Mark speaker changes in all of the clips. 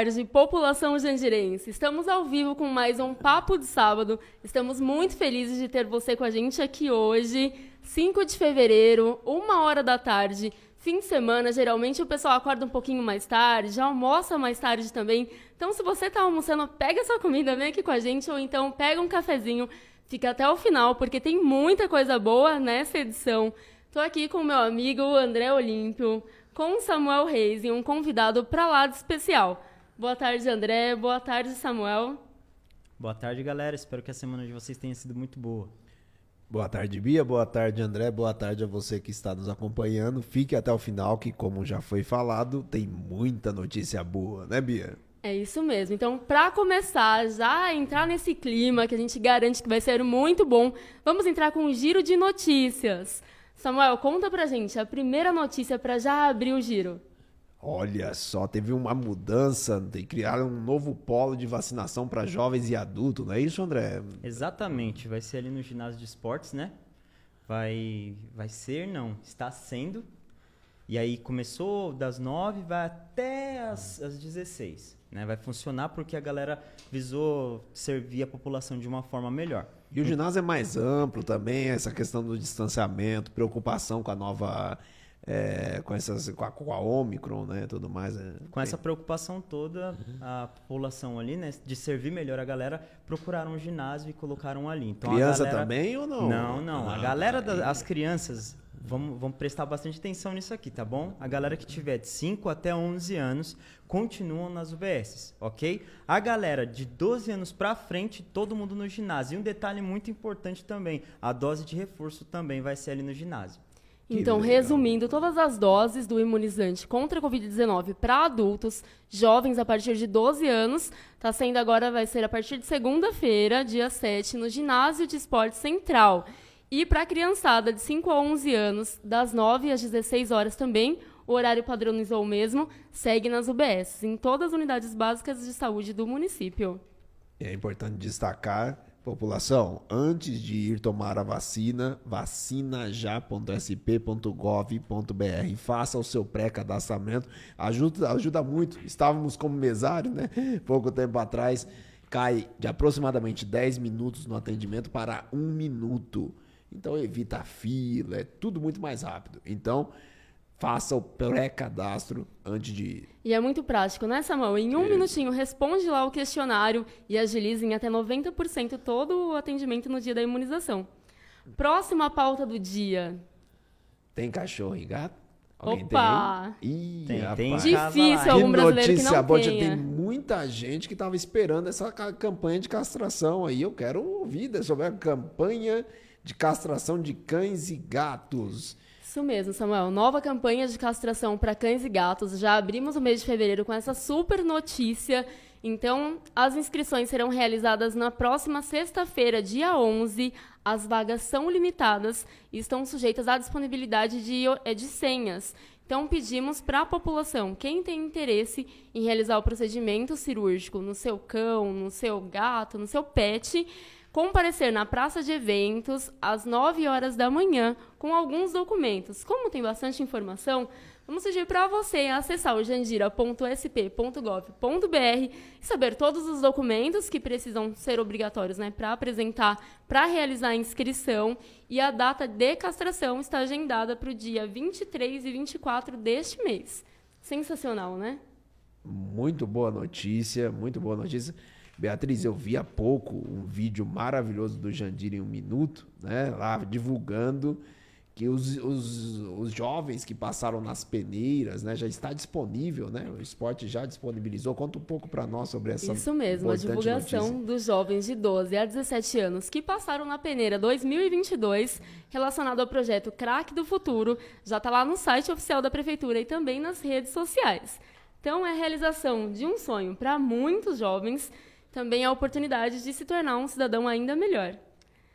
Speaker 1: Tarde, população jandirense. Estamos ao vivo com mais um Papo de Sábado. Estamos muito felizes de ter você com a gente aqui hoje, 5 de fevereiro, uma hora da tarde. Fim de semana, geralmente o pessoal acorda um pouquinho mais tarde, já almoça mais tarde também. Então, se você está almoçando, pega sua comida, vem aqui com a gente, ou então pega um cafezinho, fica até o final, porque tem muita coisa boa nessa edição. Estou aqui com o meu amigo André Olímpio com Samuel Reis e um convidado para lá de especial. Boa tarde, André. Boa tarde, Samuel.
Speaker 2: Boa tarde, galera. Espero que a semana de vocês tenha sido muito boa.
Speaker 3: Boa tarde, Bia. Boa tarde, André. Boa tarde a você que está nos acompanhando. Fique até o final, que, como já foi falado, tem muita notícia boa, né, Bia?
Speaker 1: É isso mesmo. Então, para começar, já entrar nesse clima que a gente garante que vai ser muito bom, vamos entrar com um giro de notícias. Samuel, conta pra gente a primeira notícia para já abrir o giro.
Speaker 3: Olha só, teve uma mudança, criaram um novo polo de vacinação para jovens e adultos, não é isso, André?
Speaker 2: Exatamente, vai ser ali no ginásio de esportes, né? Vai, vai ser, não, está sendo. E aí começou das 9, vai até as, as 16. Né? Vai funcionar porque a galera visou servir a população de uma forma melhor.
Speaker 3: E o ginásio é mais amplo também, essa questão do distanciamento, preocupação com a nova. É, com, essas, com, a, com a Omicron, né, tudo mais. É,
Speaker 2: com essa preocupação toda, a população ali, né, de servir melhor a galera, procuraram um ginásio e colocaram ali.
Speaker 3: Então, Criança galera... também ou não?
Speaker 2: Não, não. Ah, a galera, das, as crianças, vamos, vamos prestar bastante atenção nisso aqui, tá bom? A galera que tiver de 5 até 11 anos continuam nas UBSs, ok? A galera de 12 anos para frente, todo mundo no ginásio. E um detalhe muito importante também, a dose de reforço também vai ser ali no ginásio.
Speaker 1: Então, resumindo, todas as doses do imunizante contra a Covid-19 para adultos, jovens a partir de 12 anos, está sendo agora, vai ser a partir de segunda-feira, dia 7, no Ginásio de Esporte Central. E para a criançada de 5 a 11 anos, das 9 às 16 horas também, o horário padronizou o mesmo, segue nas UBS, em todas as unidades básicas de saúde do município.
Speaker 3: É importante destacar, população, antes de ir tomar a vacina, vacinajá.sp.gov.br. Faça o seu pré-cadastramento, ajuda, ajuda muito. Estávamos como mesário, né? Pouco tempo atrás, cai de aproximadamente 10 minutos no atendimento para um minuto. Então evita a fila, é tudo muito mais rápido. Então, faça o pré-cadastro antes de ir.
Speaker 1: E é muito prático, né, Samuel? Em um é. minutinho, responde lá o questionário e agilize em até 90% todo o atendimento no dia da imunização. Próxima pauta do dia.
Speaker 3: Tem cachorro e gato?
Speaker 1: Alguém Opa!
Speaker 3: Tem, Ih,
Speaker 2: tem, tem
Speaker 1: Difícil algum brasileiro que não boa,
Speaker 3: tenha. Tem muita gente que estava esperando essa campanha de castração aí. Eu quero ouvir sobre a campanha de castração de cães e gatos.
Speaker 1: Isso mesmo, Samuel. Nova campanha de castração para cães e gatos. Já abrimos o mês de fevereiro com essa super notícia. Então, as inscrições serão realizadas na próxima sexta-feira, dia 11. As vagas são limitadas e estão sujeitas à disponibilidade de, eh, de senhas. Então, pedimos para a população, quem tem interesse em realizar o procedimento cirúrgico no seu cão, no seu gato, no seu pet, comparecer na praça de eventos às 9 horas da manhã com alguns documentos. Como tem bastante informação, vamos pedir para você acessar o jandira.sp.gov.br e saber todos os documentos que precisam ser obrigatórios né, para apresentar, para realizar a inscrição. E a data de castração está agendada para o dia 23 e 24 deste mês. Sensacional, né?
Speaker 3: Muito boa notícia, muito boa notícia. Beatriz, eu vi há pouco um vídeo maravilhoso do Jandir em um minuto, né? Lá divulgando que os, os, os jovens que passaram nas peneiras, né? Já está disponível, né? O esporte já disponibilizou. Conta um pouco para nós sobre essa
Speaker 1: Isso mesmo, a divulgação
Speaker 3: notícia.
Speaker 1: dos jovens de 12 a 17 anos que passaram na peneira 2022 relacionado ao projeto Crack do Futuro, já está lá no site oficial da prefeitura e também nas redes sociais. Então, é a realização de um sonho para muitos jovens também a oportunidade de se tornar um cidadão ainda melhor.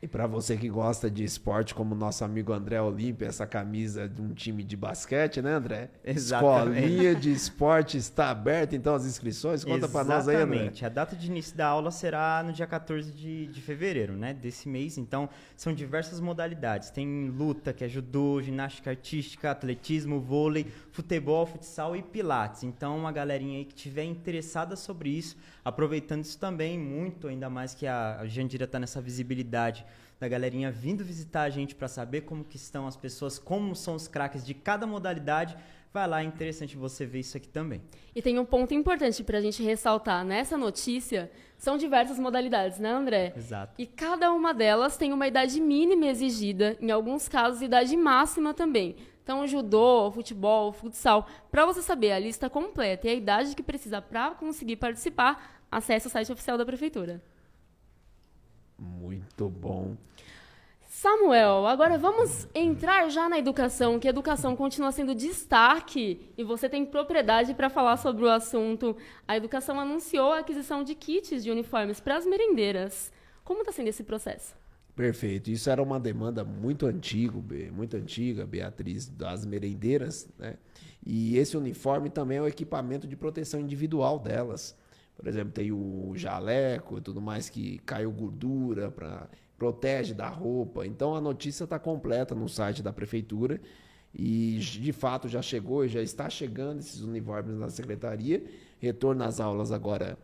Speaker 3: E para você que gosta de esporte, como nosso amigo André Olímpia, essa camisa de um time de basquete, né, André?
Speaker 2: Exatamente.
Speaker 3: Escolinha de esporte está aberta, então, as inscrições? Conta para nós aí, André.
Speaker 2: Exatamente. A data de início da aula será no dia 14 de, de fevereiro, né, desse mês. Então, são diversas modalidades. Tem luta, que é judô, ginástica artística, atletismo, vôlei, futebol, futsal e pilates. Então, uma galerinha aí que tiver interessada sobre isso, aproveitando isso também muito, ainda mais que a Jandira está nessa visibilidade da galerinha vindo visitar a gente para saber como que estão as pessoas, como são os craques de cada modalidade. Vai lá, é interessante você ver isso aqui também.
Speaker 1: E tem um ponto importante para a gente ressaltar nessa notícia: são diversas modalidades, né, André?
Speaker 2: Exato.
Speaker 1: E cada uma delas tem uma idade mínima exigida, em alguns casos, idade máxima também. Então, judô, futebol, futsal. Para você saber a lista completa e a idade que precisa para conseguir participar, acesse o site oficial da Prefeitura.
Speaker 3: Muito bom.
Speaker 1: Samuel, agora vamos entrar já na educação, que a educação continua sendo destaque e você tem propriedade para falar sobre o assunto. A educação anunciou a aquisição de kits de uniformes para as merendeiras. Como está sendo esse processo?
Speaker 3: Perfeito. Isso era uma demanda muito antiga, muito antiga, Beatriz, das merendeiras, né? E esse uniforme também é o equipamento de proteção individual delas. Por exemplo, tem o jaleco e tudo mais que caiu gordura para protege da roupa. Então a notícia está completa no site da prefeitura e de fato já chegou e já está chegando esses uniformes na secretaria. Retorno às aulas agora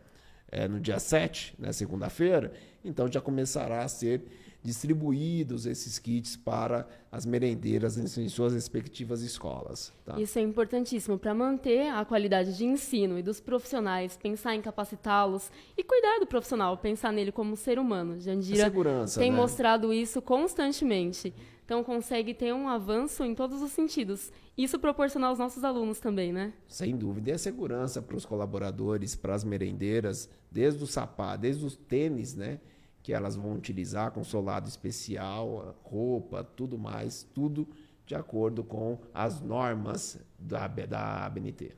Speaker 3: é, no dia 7, né, segunda-feira. Então já começará a ser distribuídos esses kits para as merendeiras em suas respectivas escolas. Tá?
Speaker 1: Isso é importantíssimo para manter a qualidade de ensino e dos profissionais, pensar em capacitá-los e cuidar do profissional, pensar nele como ser humano. Jandira tem
Speaker 3: né?
Speaker 1: mostrado isso constantemente. Então consegue ter um avanço em todos os sentidos. Isso proporcionar aos nossos alunos também, né?
Speaker 3: Sem dúvida. E a segurança para os colaboradores, para as merendeiras, desde o sapato, desde os tênis, né? Que elas vão utilizar com solado especial, roupa, tudo mais, tudo de acordo com as normas da, da ABNT.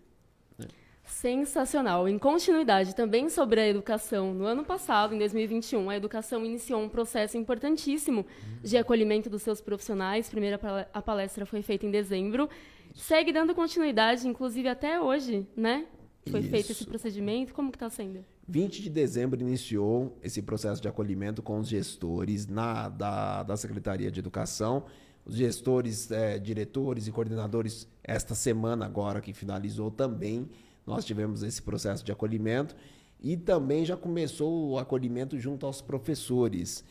Speaker 1: Né? Sensacional. Em continuidade também sobre a educação, no ano passado, em 2021, a educação iniciou um processo importantíssimo de acolhimento dos seus profissionais. Primeiro, a palestra foi feita em dezembro. Segue dando continuidade, inclusive até hoje, né? Foi Isso. feito esse procedimento. Como que está sendo?
Speaker 3: 20 de dezembro iniciou esse processo de acolhimento com os gestores na, da, da Secretaria de Educação. Os gestores, é, diretores e coordenadores, esta semana agora que finalizou também, nós tivemos esse processo de acolhimento e também já começou o acolhimento junto aos professores.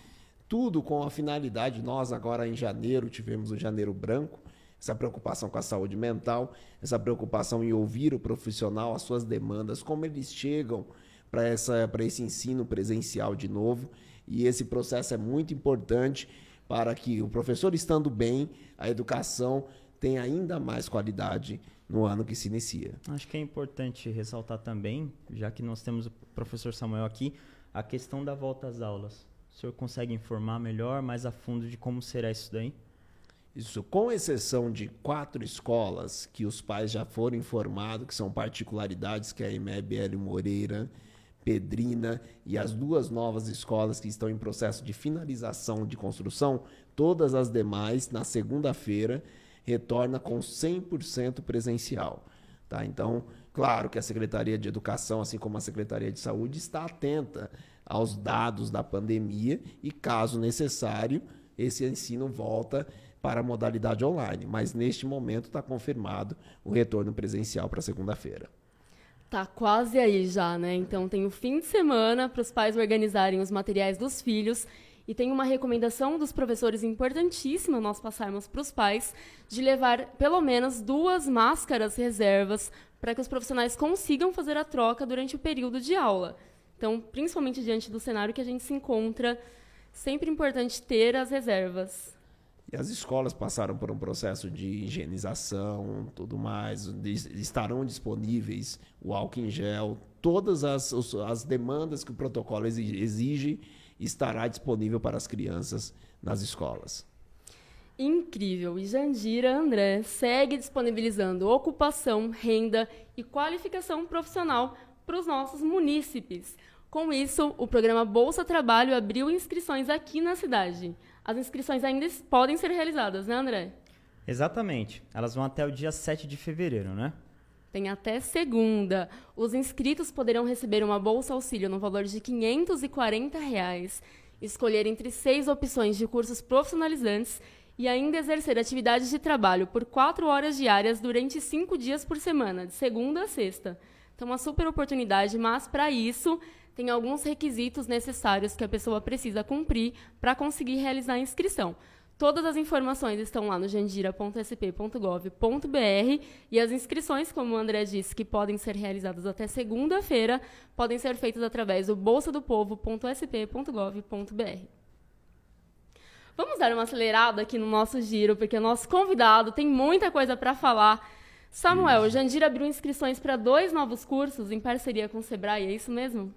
Speaker 3: Tudo com a finalidade, nós agora em janeiro tivemos o Janeiro Branco, essa preocupação com a saúde mental, essa preocupação em ouvir o profissional, as suas demandas, como eles chegam para esse ensino presencial de novo. E esse processo é muito importante para que o professor estando bem, a educação tenha ainda mais qualidade no ano que se inicia.
Speaker 2: Acho que é importante ressaltar também, já que nós temos o professor Samuel aqui, a questão da volta às aulas. O senhor consegue informar melhor, mais a fundo de como será isso daí?
Speaker 3: Isso, com exceção de quatro escolas que os pais já foram informados, que são particularidades que a IMEB Hélio Moreira Pedrina e as duas novas escolas que estão em processo de finalização de construção, todas as demais, na segunda-feira, retorna com 100% presencial. Tá? Então, claro que a Secretaria de Educação, assim como a Secretaria de Saúde, está atenta aos dados da pandemia e, caso necessário, esse ensino volta para a modalidade online. Mas, neste momento, está confirmado o retorno presencial para segunda-feira.
Speaker 1: Tá quase aí já, né? Então tem o fim de semana para os pais organizarem os materiais dos filhos e tem uma recomendação dos professores importantíssima nós passarmos para os pais de levar pelo menos duas máscaras reservas para que os profissionais consigam fazer a troca durante o período de aula. Então, principalmente diante do cenário que a gente se encontra, sempre importante ter as reservas.
Speaker 3: As escolas passaram por um processo de higienização, tudo mais, estarão disponíveis o álcool em gel, todas as, as demandas que o protocolo exige estará disponível para as crianças nas escolas.
Speaker 1: Incrível! E Jandira André segue disponibilizando ocupação, renda e qualificação profissional para os nossos munícipes. Com isso, o programa Bolsa Trabalho abriu inscrições aqui na cidade. As inscrições ainda podem ser realizadas, né, André?
Speaker 2: Exatamente. Elas vão até o dia 7 de fevereiro, né?
Speaker 1: Tem até segunda. Os inscritos poderão receber uma bolsa auxílio no valor de 540 reais, escolher entre seis opções de cursos profissionalizantes e ainda exercer atividades de trabalho por quatro horas diárias durante cinco dias por semana, de segunda a sexta. Então, uma super oportunidade, mas para isso tem alguns requisitos necessários que a pessoa precisa cumprir para conseguir realizar a inscrição. Todas as informações estão lá no jandira.sp.gov.br e as inscrições, como o André disse, que podem ser realizadas até segunda-feira, podem ser feitas através do bolsadopovo.sp.gov.br. Vamos dar uma acelerada aqui no nosso giro, porque o nosso convidado tem muita coisa para falar. Samuel, o Jandira abriu inscrições para dois novos cursos em parceria com o Sebrae, é isso mesmo?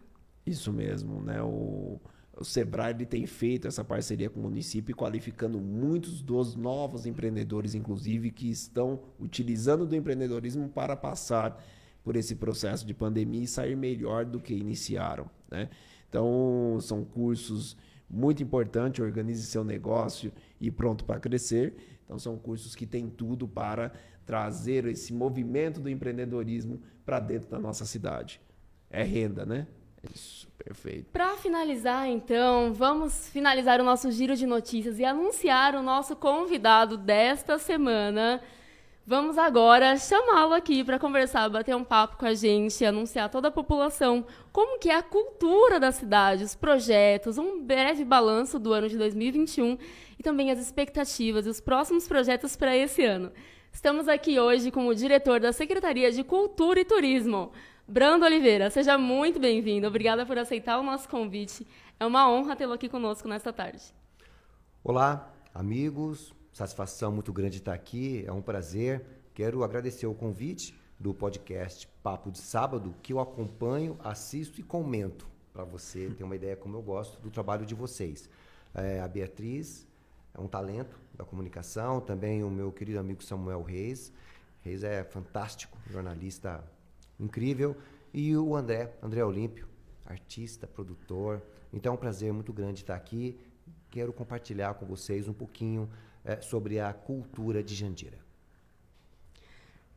Speaker 3: Isso mesmo, né? O, o Sebrae ele tem feito essa parceria com o município, qualificando muitos dos novos empreendedores, inclusive, que estão utilizando do empreendedorismo para passar por esse processo de pandemia e sair melhor do que iniciaram. Né? Então, são cursos muito importantes, organize seu negócio e pronto para crescer. Então, são cursos que têm tudo para trazer esse movimento do empreendedorismo para dentro da nossa cidade. É renda, né? Isso, perfeito.
Speaker 1: Para finalizar, então, vamos finalizar o nosso giro de notícias e anunciar o nosso convidado desta semana. Vamos agora chamá-lo aqui para conversar, bater um papo com a gente, anunciar a toda a população como que é a cultura da cidade, os projetos, um breve balanço do ano de 2021 e também as expectativas e os próximos projetos para esse ano. Estamos aqui hoje com o diretor da Secretaria de Cultura e Turismo, Brando Oliveira, seja muito bem-vindo. Obrigada por aceitar o nosso convite. É uma honra tê-lo aqui conosco nesta tarde.
Speaker 4: Olá, amigos. Satisfação muito grande estar aqui. É um prazer. Quero agradecer o convite do podcast Papo de Sábado, que eu acompanho, assisto e comento para você ter uma ideia como eu gosto do trabalho de vocês. É, a Beatriz é um talento da comunicação, também o meu querido amigo Samuel Reis. Reis é fantástico, jornalista incrível. E o André, André Olímpio, artista, produtor. Então é um prazer muito grande estar aqui. Quero compartilhar com vocês um pouquinho é, sobre a cultura de Jandira.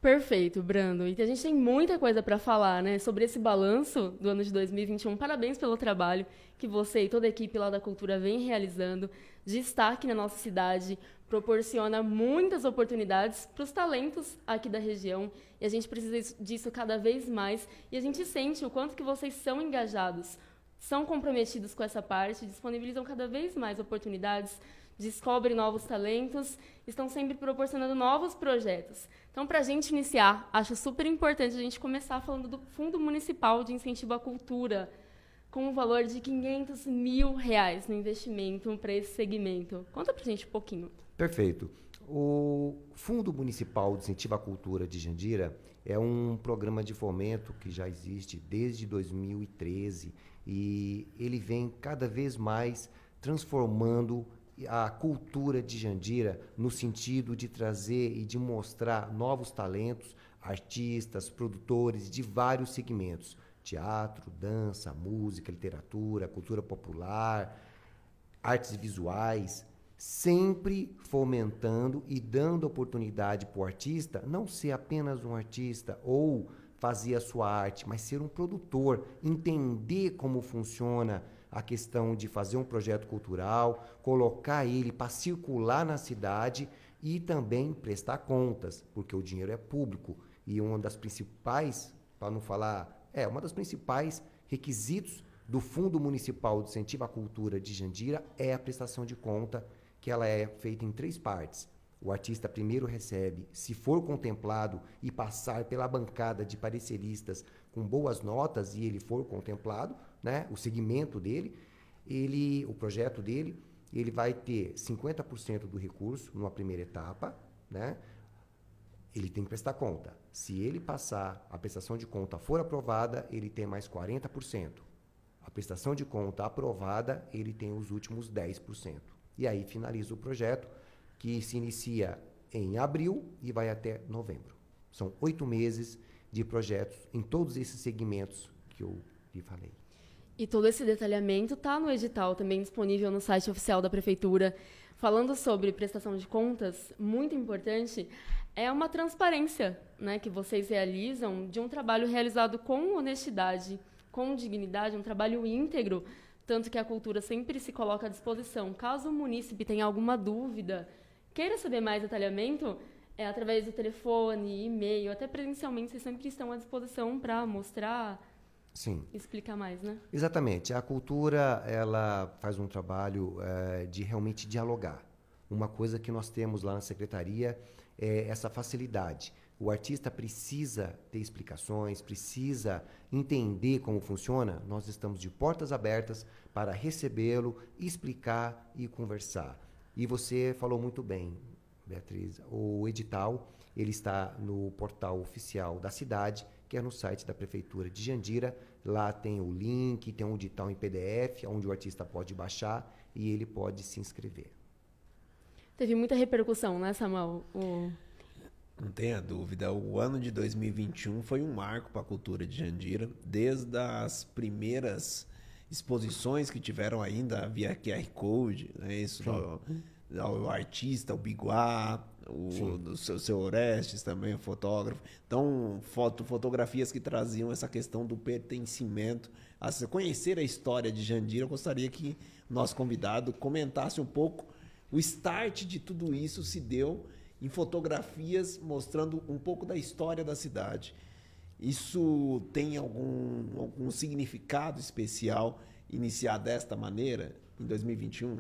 Speaker 1: Perfeito, Brando. E a gente tem muita coisa para falar, né, sobre esse balanço do ano de 2021. Parabéns pelo trabalho que você e toda a equipe lá da Cultura vem realizando. Destaque na nossa cidade, proporciona muitas oportunidades para os talentos aqui da região e a gente precisa disso cada vez mais e a gente sente o quanto que vocês são engajados, são comprometidos com essa parte, disponibilizam cada vez mais oportunidades, descobrem novos talentos, estão sempre proporcionando novos projetos. Então, para a gente iniciar, acho super importante a gente começar falando do Fundo Municipal de Incentivo à Cultura, com um valor de 500 mil reais no investimento para esse segmento. Conta para a gente um pouquinho.
Speaker 4: Perfeito. O Fundo Municipal de Incentivo à Cultura de Jandira é um programa de fomento que já existe desde 2013 e ele vem cada vez mais transformando a cultura de Jandira no sentido de trazer e de mostrar novos talentos, artistas, produtores de vários segmentos: teatro, dança, música, literatura, cultura popular, artes visuais, sempre fomentando e dando oportunidade para o artista não ser apenas um artista ou fazer a sua arte, mas ser um produtor, entender como funciona a questão de fazer um projeto cultural, colocar ele para circular na cidade e também prestar contas, porque o dinheiro é público e uma das principais, para não falar, é uma das principais requisitos do Fundo Municipal de Incentivo à Cultura de Jandira é a prestação de conta, que ela é feita em três partes. O artista primeiro recebe, se for contemplado e passar pela bancada de pareceristas com boas notas e ele for contemplado, né, o segmento dele, ele, o projeto dele, ele vai ter 50% do recurso numa primeira etapa, né? Ele tem que prestar conta. Se ele passar, a prestação de conta for aprovada, ele tem mais 40%. A prestação de conta aprovada, ele tem os últimos 10%. E aí finaliza o projeto, que se inicia em abril e vai até novembro. São oito meses de projetos em todos esses segmentos que eu lhe falei.
Speaker 1: E todo esse detalhamento está no edital, também disponível no site oficial da Prefeitura. Falando sobre prestação de contas, muito importante é uma transparência né, que vocês realizam de um trabalho realizado com honestidade, com dignidade, um trabalho íntegro, tanto que a cultura sempre se coloca à disposição. Caso o munícipe tenha alguma dúvida, queira saber mais detalhamento, é através do telefone, e-mail, até presencialmente, vocês sempre estão à disposição para mostrar,
Speaker 4: Sim.
Speaker 1: explicar mais, né?
Speaker 4: Exatamente. A cultura ela faz um trabalho eh, de realmente dialogar. Uma coisa que nós temos lá na secretaria é essa facilidade. O artista precisa ter explicações, precisa entender como funciona. Nós estamos de portas abertas para recebê-lo, explicar e conversar. E você falou muito bem, Beatriz. O edital ele está no portal oficial da cidade, que é no site da prefeitura de Jandira. Lá tem o link, tem um edital em PDF, onde o artista pode baixar e ele pode se inscrever.
Speaker 1: Teve muita repercussão, né, Samuel? O...
Speaker 3: Não tenha dúvida, o ano de 2021 foi um marco para a cultura de Jandira, desde as primeiras exposições que tiveram ainda via QR Code, né? Isso, o, o, artista, o Biguá, o, o seu, seu Orestes também, fotógrafo. Então, foto, fotografias que traziam essa questão do pertencimento, a conhecer a história de Jandira. Eu gostaria que nosso convidado comentasse um pouco o start de tudo isso se deu em fotografias mostrando um pouco da história da cidade. Isso tem algum, algum significado especial iniciar desta maneira em 2021?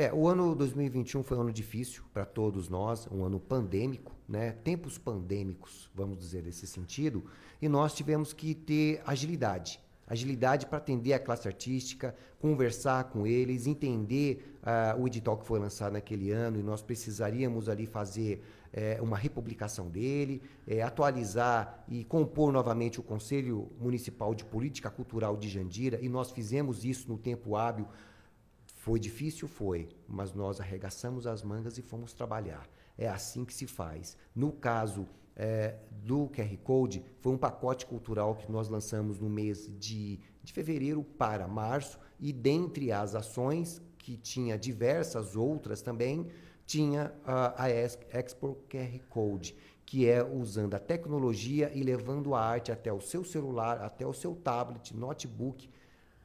Speaker 4: É, o ano 2021 foi um ano difícil para todos nós, um ano pandêmico, né? Tempos pandêmicos, vamos dizer nesse sentido, e nós tivemos que ter agilidade agilidade para atender a classe artística, conversar com eles, entender uh, o edital que foi lançado naquele ano e nós precisaríamos ali fazer eh, uma republicação dele, eh, atualizar e compor novamente o Conselho Municipal de Política Cultural de Jandira e nós fizemos isso no tempo hábil. Foi difícil? Foi, mas nós arregaçamos as mangas e fomos trabalhar. É assim que se faz. No caso é, do QR Code foi um pacote cultural que nós lançamos no mês de, de fevereiro para março, e dentre as ações, que tinha diversas outras também, tinha a, a Expo QR Code, que é usando a tecnologia e levando a arte até o seu celular, até o seu tablet, notebook,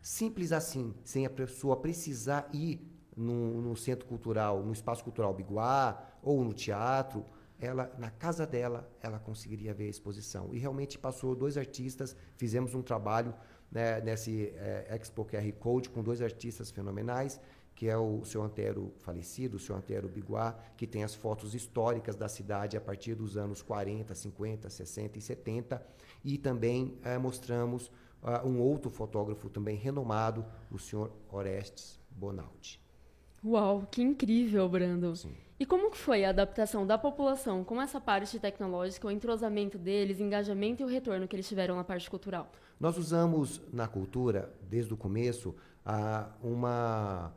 Speaker 4: simples assim, sem a pessoa precisar ir no, no centro cultural, no espaço cultural Biguá ou no teatro, ela na casa dela ela conseguiria ver a exposição e realmente passou dois artistas fizemos um trabalho né, nesse é, Expo QR Code com dois artistas fenomenais que é o seu Antero falecido, o seu Antero Biguá, que tem as fotos históricas da cidade a partir dos anos 40, 50, 60 e 70. E também é, mostramos uh, um outro fotógrafo também renomado, o senhor Orestes Bonaldi.
Speaker 1: Uau, que incrível, Brando. Sim. E como que foi a adaptação da população com essa parte tecnológica, o entrosamento deles, engajamento e o retorno que eles tiveram na parte cultural?
Speaker 4: Nós usamos na cultura, desde o começo, uma,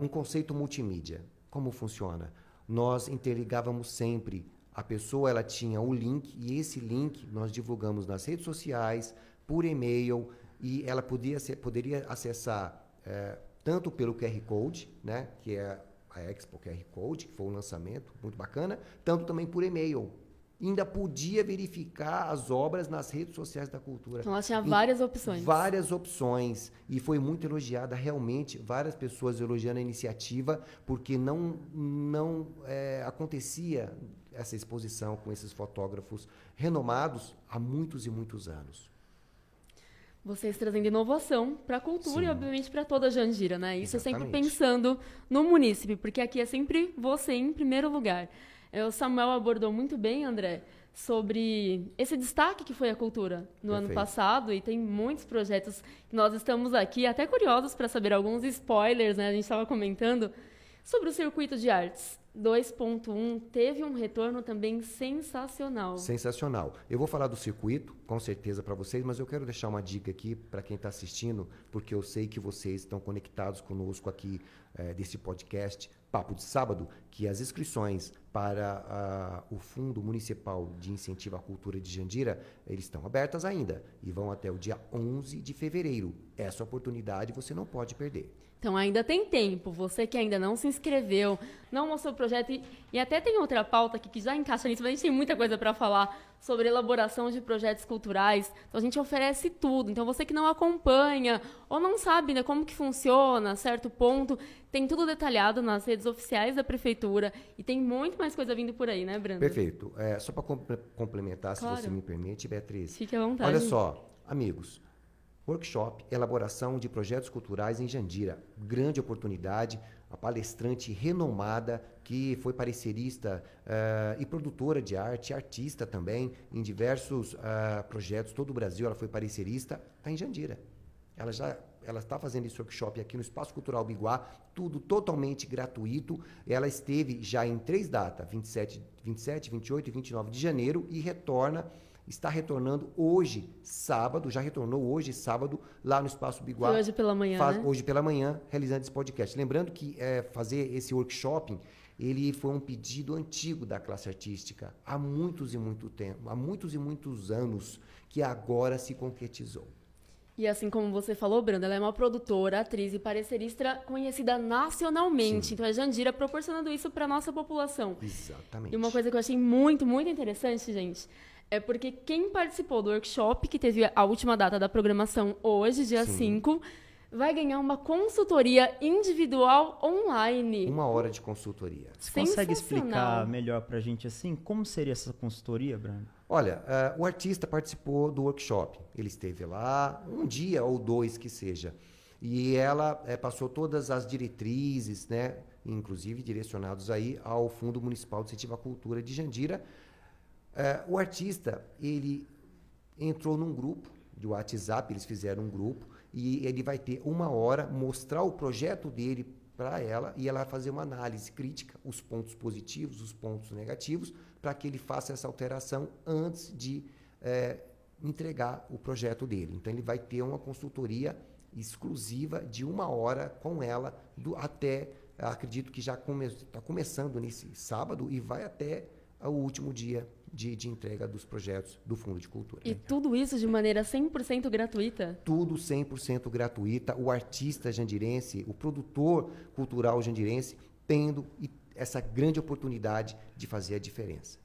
Speaker 4: um conceito multimídia. Como funciona? Nós interligávamos sempre. A pessoa ela tinha o link e esse link nós divulgamos nas redes sociais, por e-mail e ela podia, poderia acessar é, tanto pelo QR Code, né, que é a Expo QR Code, que foi um lançamento muito bacana, tanto também por e-mail. Ainda podia verificar as obras nas redes sociais da cultura.
Speaker 1: Então, ela tinha várias
Speaker 4: e
Speaker 1: opções.
Speaker 4: Várias opções. E foi muito elogiada, realmente, várias pessoas elogiando a iniciativa, porque não, não é, acontecia essa exposição com esses fotógrafos renomados há muitos e muitos anos
Speaker 1: vocês trazendo inovação para a cultura Sim. e, obviamente, para toda a Jandira, né? Isso
Speaker 4: Exatamente.
Speaker 1: sempre pensando no munícipe, porque aqui é sempre você em primeiro lugar. É, o Samuel abordou muito bem, André, sobre esse destaque que foi a cultura no Perfeito. ano passado e tem muitos projetos que nós estamos aqui até curiosos para saber alguns spoilers, né? A gente estava comentando sobre o circuito de artes. 2.1 teve um retorno também sensacional.
Speaker 4: Sensacional. Eu vou falar do circuito, com certeza, para vocês, mas eu quero deixar uma dica aqui para quem está assistindo, porque eu sei que vocês estão conectados conosco aqui é, desse podcast papo de sábado que as inscrições para ah, o Fundo Municipal de Incentivo à Cultura de Jandira, eles estão abertas ainda e vão até o dia 11 de fevereiro. Essa oportunidade você não pode perder.
Speaker 1: Então ainda tem tempo. Você que ainda não se inscreveu, não mostrou o projeto e, e até tem outra pauta aqui que já encaixa nisso, mas a gente tem muita coisa para falar sobre elaboração de projetos culturais. Então a gente oferece tudo. Então você que não acompanha ou não sabe né, como que funciona, certo ponto, tem tudo detalhado nas redes oficiais da prefeitura e tem muito mais coisa vindo por aí, né, Brando?
Speaker 4: Perfeito. É, só para complementar,
Speaker 1: Claro.
Speaker 4: se você me permite, Beatriz.
Speaker 1: Fique à vontade.
Speaker 4: Olha só, amigos. Workshop, elaboração de projetos culturais em Jandira. Grande oportunidade. A palestrante renomada, que foi parecerista eh, e produtora de arte, artista também, em diversos ah, projetos, todo o Brasil ela foi parecerista, está em Jandira. Ela já ela está fazendo esse workshop aqui no Espaço Cultural Biguá, tudo totalmente gratuito. Ela esteve já em três datas, 27, 27, 28 e 29 de janeiro, e retorna está retornando hoje, sábado, já retornou hoje, sábado, lá no Espaço Biguá.
Speaker 1: Foi hoje pela manhã,
Speaker 4: Faz-
Speaker 1: né?
Speaker 4: Hoje pela manhã, realizando esse podcast. Lembrando que é, fazer esse workshop, ele foi um pedido antigo da classe artística, há muitos e muito tempo, há muitos e muitos anos, que agora se concretizou.
Speaker 1: E assim como você falou, Branda, ela é uma produtora, atriz e parecerista conhecida nacionalmente. Então é Jandira proporcionando isso para nossa população.
Speaker 4: Exatamente.
Speaker 1: E uma coisa que eu achei muito, muito interessante, gente, é porque quem participou do workshop, que teve a última data da programação hoje, dia
Speaker 4: Sim.
Speaker 1: 5, vai ganhar uma consultoria individual online.
Speaker 4: Uma hora de consultoria.
Speaker 2: Você consegue explicar melhor pra gente assim? Como seria essa consultoria, Brando?
Speaker 4: Olha, eh, o artista participou do workshop. Ele esteve lá um dia ou dois que seja. E ela eh, passou todas as diretrizes, né, inclusive direcionados aí ao Fundo Municipal de Incentivo à Cultura de Jandira. Eh, o artista, ele entrou num grupo de WhatsApp, eles fizeram um grupo, e ele vai ter uma hora mostrar o projeto dele para ela e ela vai fazer uma análise crítica, os pontos positivos, os pontos negativos, para que ele faça essa alteração antes de eh, entregar o projeto dele. Então ele vai ter uma consultoria exclusiva de uma hora com ela do, até, acredito que já está come, tá começando nesse sábado e vai até o último dia de, de entrega dos projetos do Fundo de Cultura.
Speaker 1: E tudo isso de maneira 100% gratuita.
Speaker 4: Tudo 100% gratuita. O artista jandirense, o produtor cultural jandirense, tendo essa grande oportunidade de fazer a diferença.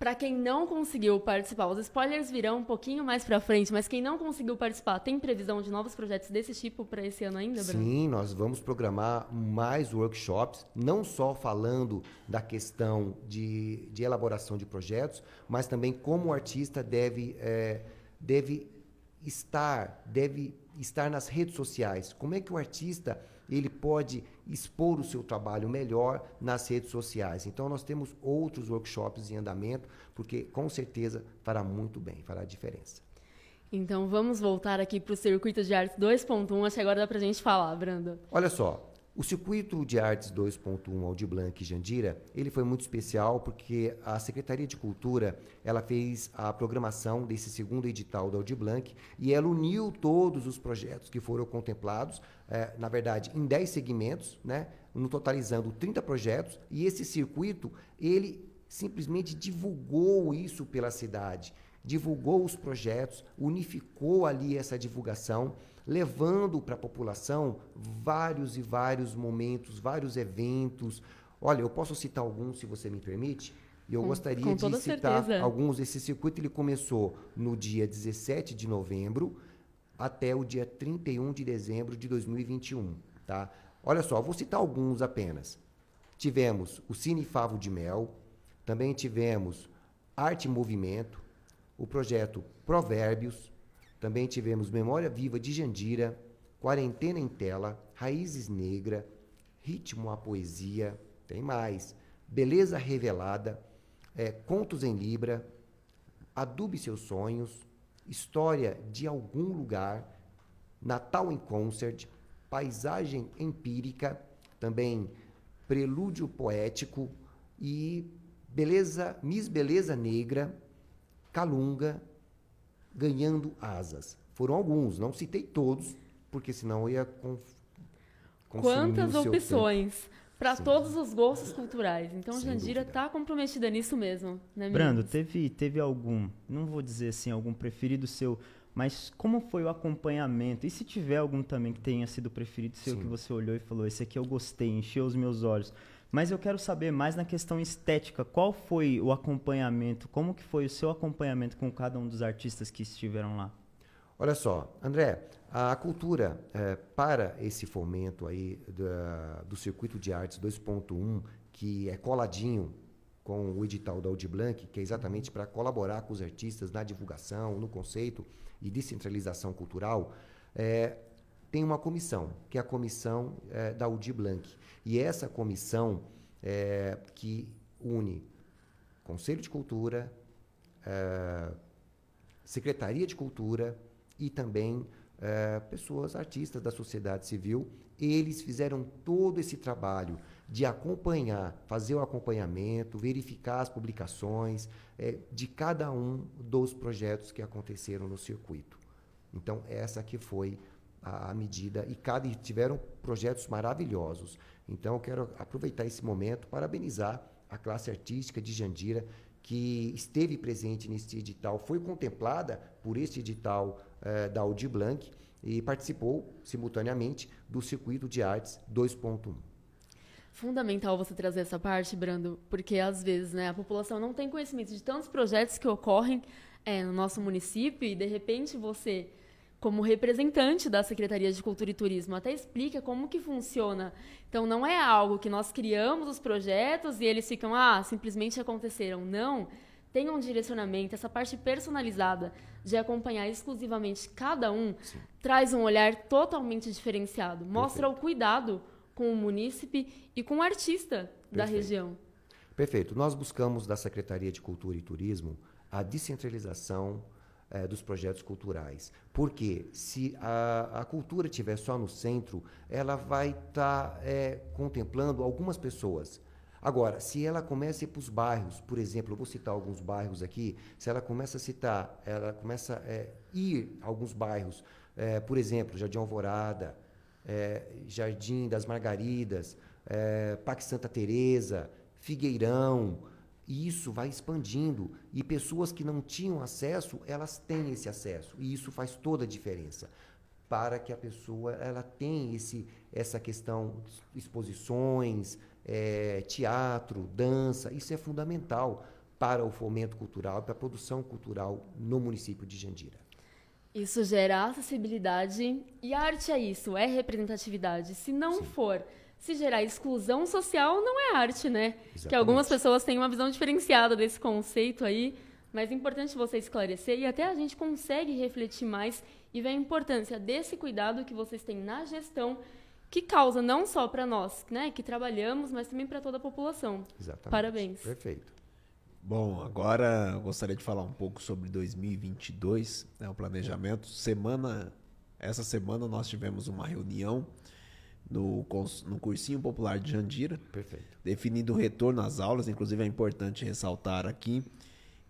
Speaker 1: Para quem não conseguiu participar, os spoilers virão um pouquinho mais para frente, mas quem não conseguiu participar, tem previsão de novos projetos desse tipo para esse ano ainda, Bruno?
Speaker 4: Sim, nós vamos programar mais workshops, não só falando da questão de, de elaboração de projetos, mas também como o artista deve, eh, deve estar, deve estar nas redes sociais. Como é que o artista ele pode expor o seu trabalho melhor nas redes sociais? Então nós temos outros workshops em andamento, porque com certeza fará muito bem, fará diferença.
Speaker 1: Então vamos voltar aqui para o Circuito de Artes 2.1, acho que agora dá para a gente falar, Brando.
Speaker 4: Olha só, o circuito de artes 2.1 Aldir Blanc e Jandira, ele foi muito especial porque a Secretaria de Cultura, ela fez a programação desse segundo edital do Aldir Blanc e ela uniu todos os projetos que foram contemplados, eh, na verdade, em 10 segmentos, né, no totalizando 30 projetos, e esse circuito, ele simplesmente divulgou isso pela cidade divulgou os projetos, unificou ali essa divulgação, levando para a população vários e vários momentos, vários eventos. Olha, eu posso citar alguns, se você me permite? E eu
Speaker 1: Com-
Speaker 4: gostaria
Speaker 1: com
Speaker 4: de citar
Speaker 1: certeza.
Speaker 4: alguns. Esse circuito ele começou no dia 17 de novembro até o dia 31 de dezembro de 2021, tá? Olha só, vou citar alguns apenas. Tivemos o Cine Favo de Mel, também tivemos Arte em Movimento, o projeto Provérbios, também tivemos Memória Viva de Jandira, Quarentena em Tela, Raízes Negra, Ritmo à Poesia, tem mais, Beleza Revelada, eh, Contos em Libra, Adube Seus Sonhos, História de Algum Lugar, Natal em Concert, Paisagem Empírica, também Prelúdio Poético e Beleza, Miss Beleza Negra, Calunga, Ganhando Asas. Foram alguns, não citei todos, porque senão eu ia
Speaker 1: Quantas
Speaker 4: o seu
Speaker 1: opções! para todos os gostos culturais. Então,
Speaker 4: Sem
Speaker 1: Jandira está comprometida nisso mesmo, né,
Speaker 2: Brando, teve, teve algum, não vou dizer assim, algum preferido seu, mas como foi o acompanhamento? E se tiver algum também que tenha sido preferido seu,
Speaker 4: Sim.
Speaker 2: que você olhou e falou, esse aqui eu gostei, encheu os meus olhos. Mas eu quero saber mais na questão estética, qual foi o acompanhamento, como que foi o seu acompanhamento com cada um dos artistas que estiveram lá?
Speaker 4: Olha só, André, a cultura eh, para esse fomento aí da- do circuito de artes 2.1, que é coladinho com o edital da Audi Blanc, que é exatamente para colaborar com os artistas na divulgação, no conceito e descentralização cultural, eh, tem uma comissão, que é a comissão eh, da Audi Blanc. E essa comissão eh, que une Conselho de Cultura, eh, Secretaria de Cultura e também pessoas, artistas da sociedade civil. Eles fizeram todo esse trabalho de acompanhar, fazer o acompanhamento, verificar as publicações de cada um dos projetos que aconteceram no circuito. Então, essa que foi a medida. E cada, e tiveram projetos maravilhosos. Então, eu quero aproveitar esse momento, parabenizar a classe artística de Jandira, que esteve presente nesse edital, foi contemplada por este edital eh, da Audi Blanc e participou simultaneamente do Circuito de Artes 2.1.
Speaker 1: Fundamental você trazer essa parte, Brando, porque às vezes né, a população não tem conhecimento de tantos projetos que ocorrem é, no nosso município e de repente você, como representante da Secretaria de Cultura e Turismo, até explica como que funciona. Então não é algo que nós criamos os projetos e eles ficam, ah, simplesmente aconteceram. Não. Tem um direcionamento, essa parte personalizada de acompanhar exclusivamente cada um traz um olhar totalmente diferenciado. Mostra o cuidado com o munícipe e com o artista da
Speaker 4: Perfeito.
Speaker 1: região.
Speaker 4: Perfeito. Nós buscamos da Secretaria de Cultura e Turismo a descentralização eh, dos projetos culturais. Porque se a, a cultura estiver só no centro, ela vai estar contemplando algumas pessoas. Agora, se ela começa a ir para os bairros, por exemplo, eu vou citar alguns bairros aqui, se ela começa a citar, ela começa a ir a alguns bairros, eh, por exemplo, Jardim Alvorada, eh, Jardim das Margaridas, eh, Parque Santa Teresa, Figueirão, e isso vai expandindo. E pessoas que não tinham acesso, elas têm esse acesso. E isso faz toda a diferença. Para que a pessoa ela tenha esse essa questão exposições, eh, teatro, dança, isso é fundamental para o fomento cultural, para a produção cultural no município de Jandira.
Speaker 1: Isso gera acessibilidade. E arte é isso, é representatividade. Se não for, se gerar exclusão social, não é arte, né? Que
Speaker 4: Exatamente.
Speaker 1: algumas pessoas têm uma visão diferenciada desse conceito aí, mas é importante você esclarecer e até a gente consegue refletir mais e ver a importância desse cuidado que vocês têm na gestão, que causa não só para nós, né, que trabalhamos, mas também para toda a população.
Speaker 4: Exatamente.
Speaker 1: Parabéns.
Speaker 4: Perfeito.
Speaker 3: Bom, agora eu gostaria de falar um pouco sobre 2022, né, o planejamento. Semana, essa semana nós tivemos uma reunião no, no Cursinho Popular de Jandira,
Speaker 4: Perfeito.
Speaker 3: definindo o retorno às aulas. Inclusive é importante ressaltar aqui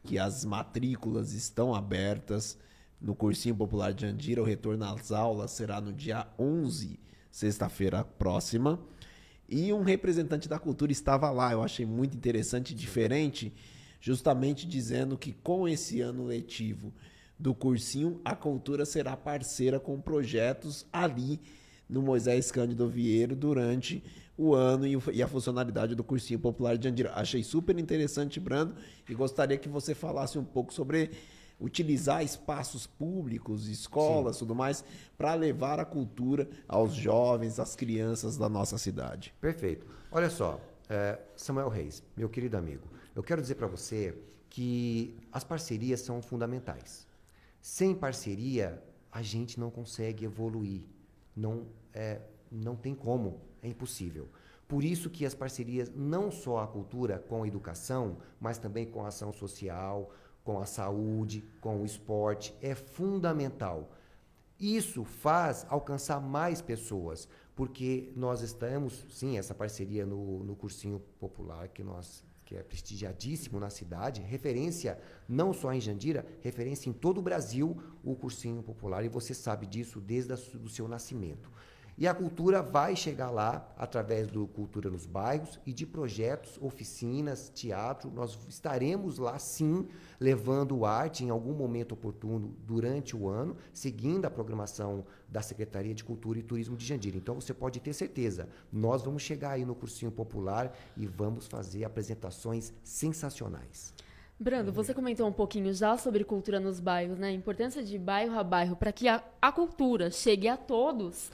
Speaker 3: que as matrículas estão abertas no Cursinho Popular de Jandira. O retorno às aulas será no dia 11, sexta-feira próxima. E um representante da cultura estava lá. Eu achei muito interessante e diferente, justamente dizendo que com esse ano letivo do cursinho, a cultura será parceira com projetos ali no Moisés Cândido Vieiro durante o ano e, a funcionalidade do cursinho popular de Andira. Achei super interessante, Brando, e gostaria que você falasse um pouco sobre utilizar espaços públicos, escolas, tudo mais, para levar a cultura aos jovens, às crianças da nossa cidade.
Speaker 4: Perfeito. Olha só, eh, Samuel Reis, meu querido amigo, eu quero dizer para você que as parcerias são fundamentais. Sem parceria, a gente não consegue evoluir. Não, é, não tem como, é impossível. Por isso que as parcerias, não só a cultura com a educação, mas também com a ação social, com a saúde, com o esporte, é fundamental. Isso faz alcançar mais pessoas, porque nós estamos, sim, essa parceria no, no cursinho popular que nós que é prestigiadíssimo na cidade, referência não só em Jandira, referência em todo o Brasil, o cursinho popular, e você sabe disso desde o seu nascimento. E a cultura vai chegar lá através do Cultura nos Bairros e de projetos, oficinas, teatro. Nós estaremos lá sim, levando arte em algum momento oportuno durante o ano, seguindo a programação da Secretaria de Cultura e Turismo de Jandira. Então você pode ter certeza, nós vamos chegar aí no cursinho popular e vamos fazer apresentações sensacionais.
Speaker 1: Brando, você comentou um pouquinho já sobre cultura nos bairros, né? A importância de bairro a bairro para que a, a, cultura chegue a todos.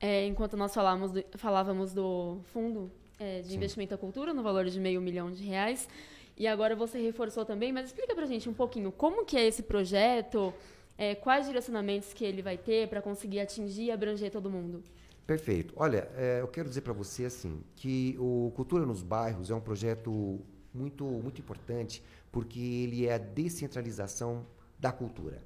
Speaker 1: É, enquanto nós falávamos do, falávamos do fundo é, de Sim. investimento à cultura no valor de meio milhão de reais. E agora você reforçou também, mas explica para a gente um pouquinho como que é esse projeto, é, quais direcionamentos que ele vai ter para conseguir atingir e abranger todo mundo.
Speaker 4: Perfeito. Olha, é, eu quero dizer para você assim que o Cultura nos Bairros é um projeto muito muito importante porque ele é a descentralização da cultura.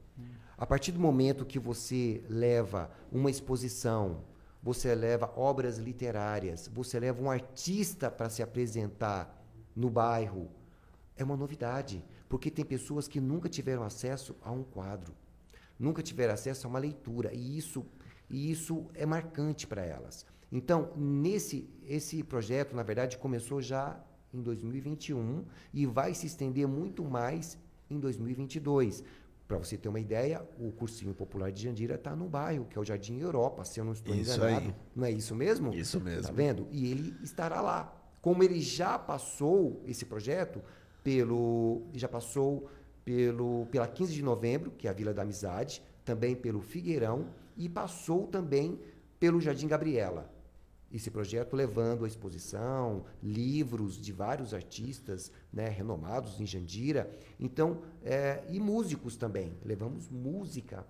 Speaker 4: A partir do momento que você leva uma exposição, você leva obras literárias, você leva um artista para se apresentar no bairro, é uma novidade, porque tem pessoas que nunca tiveram acesso a um quadro, nunca tiveram acesso a uma leitura, e isso, e isso é marcante para elas. Então, nesse esse projeto, na verdade, começou já em 2021 e vai se estender muito mais em 2022. Para você ter uma ideia, o cursinho popular de Jandira está no bairro, que é o Jardim Europa, se eu não estou isso enganado. Aí. Não é isso mesmo?
Speaker 3: Isso mesmo. Está
Speaker 4: vendo? E ele estará lá. Como ele já passou esse projeto pelo já passou pelo pela 15 de novembro, que é a Vila da Amizade, também pelo Figueirão e passou também pelo Jardim Gabriela esse projeto levando a exposição, livros de vários artistas né, renomados em Jandira. Então, é, e músicos também. Levamos música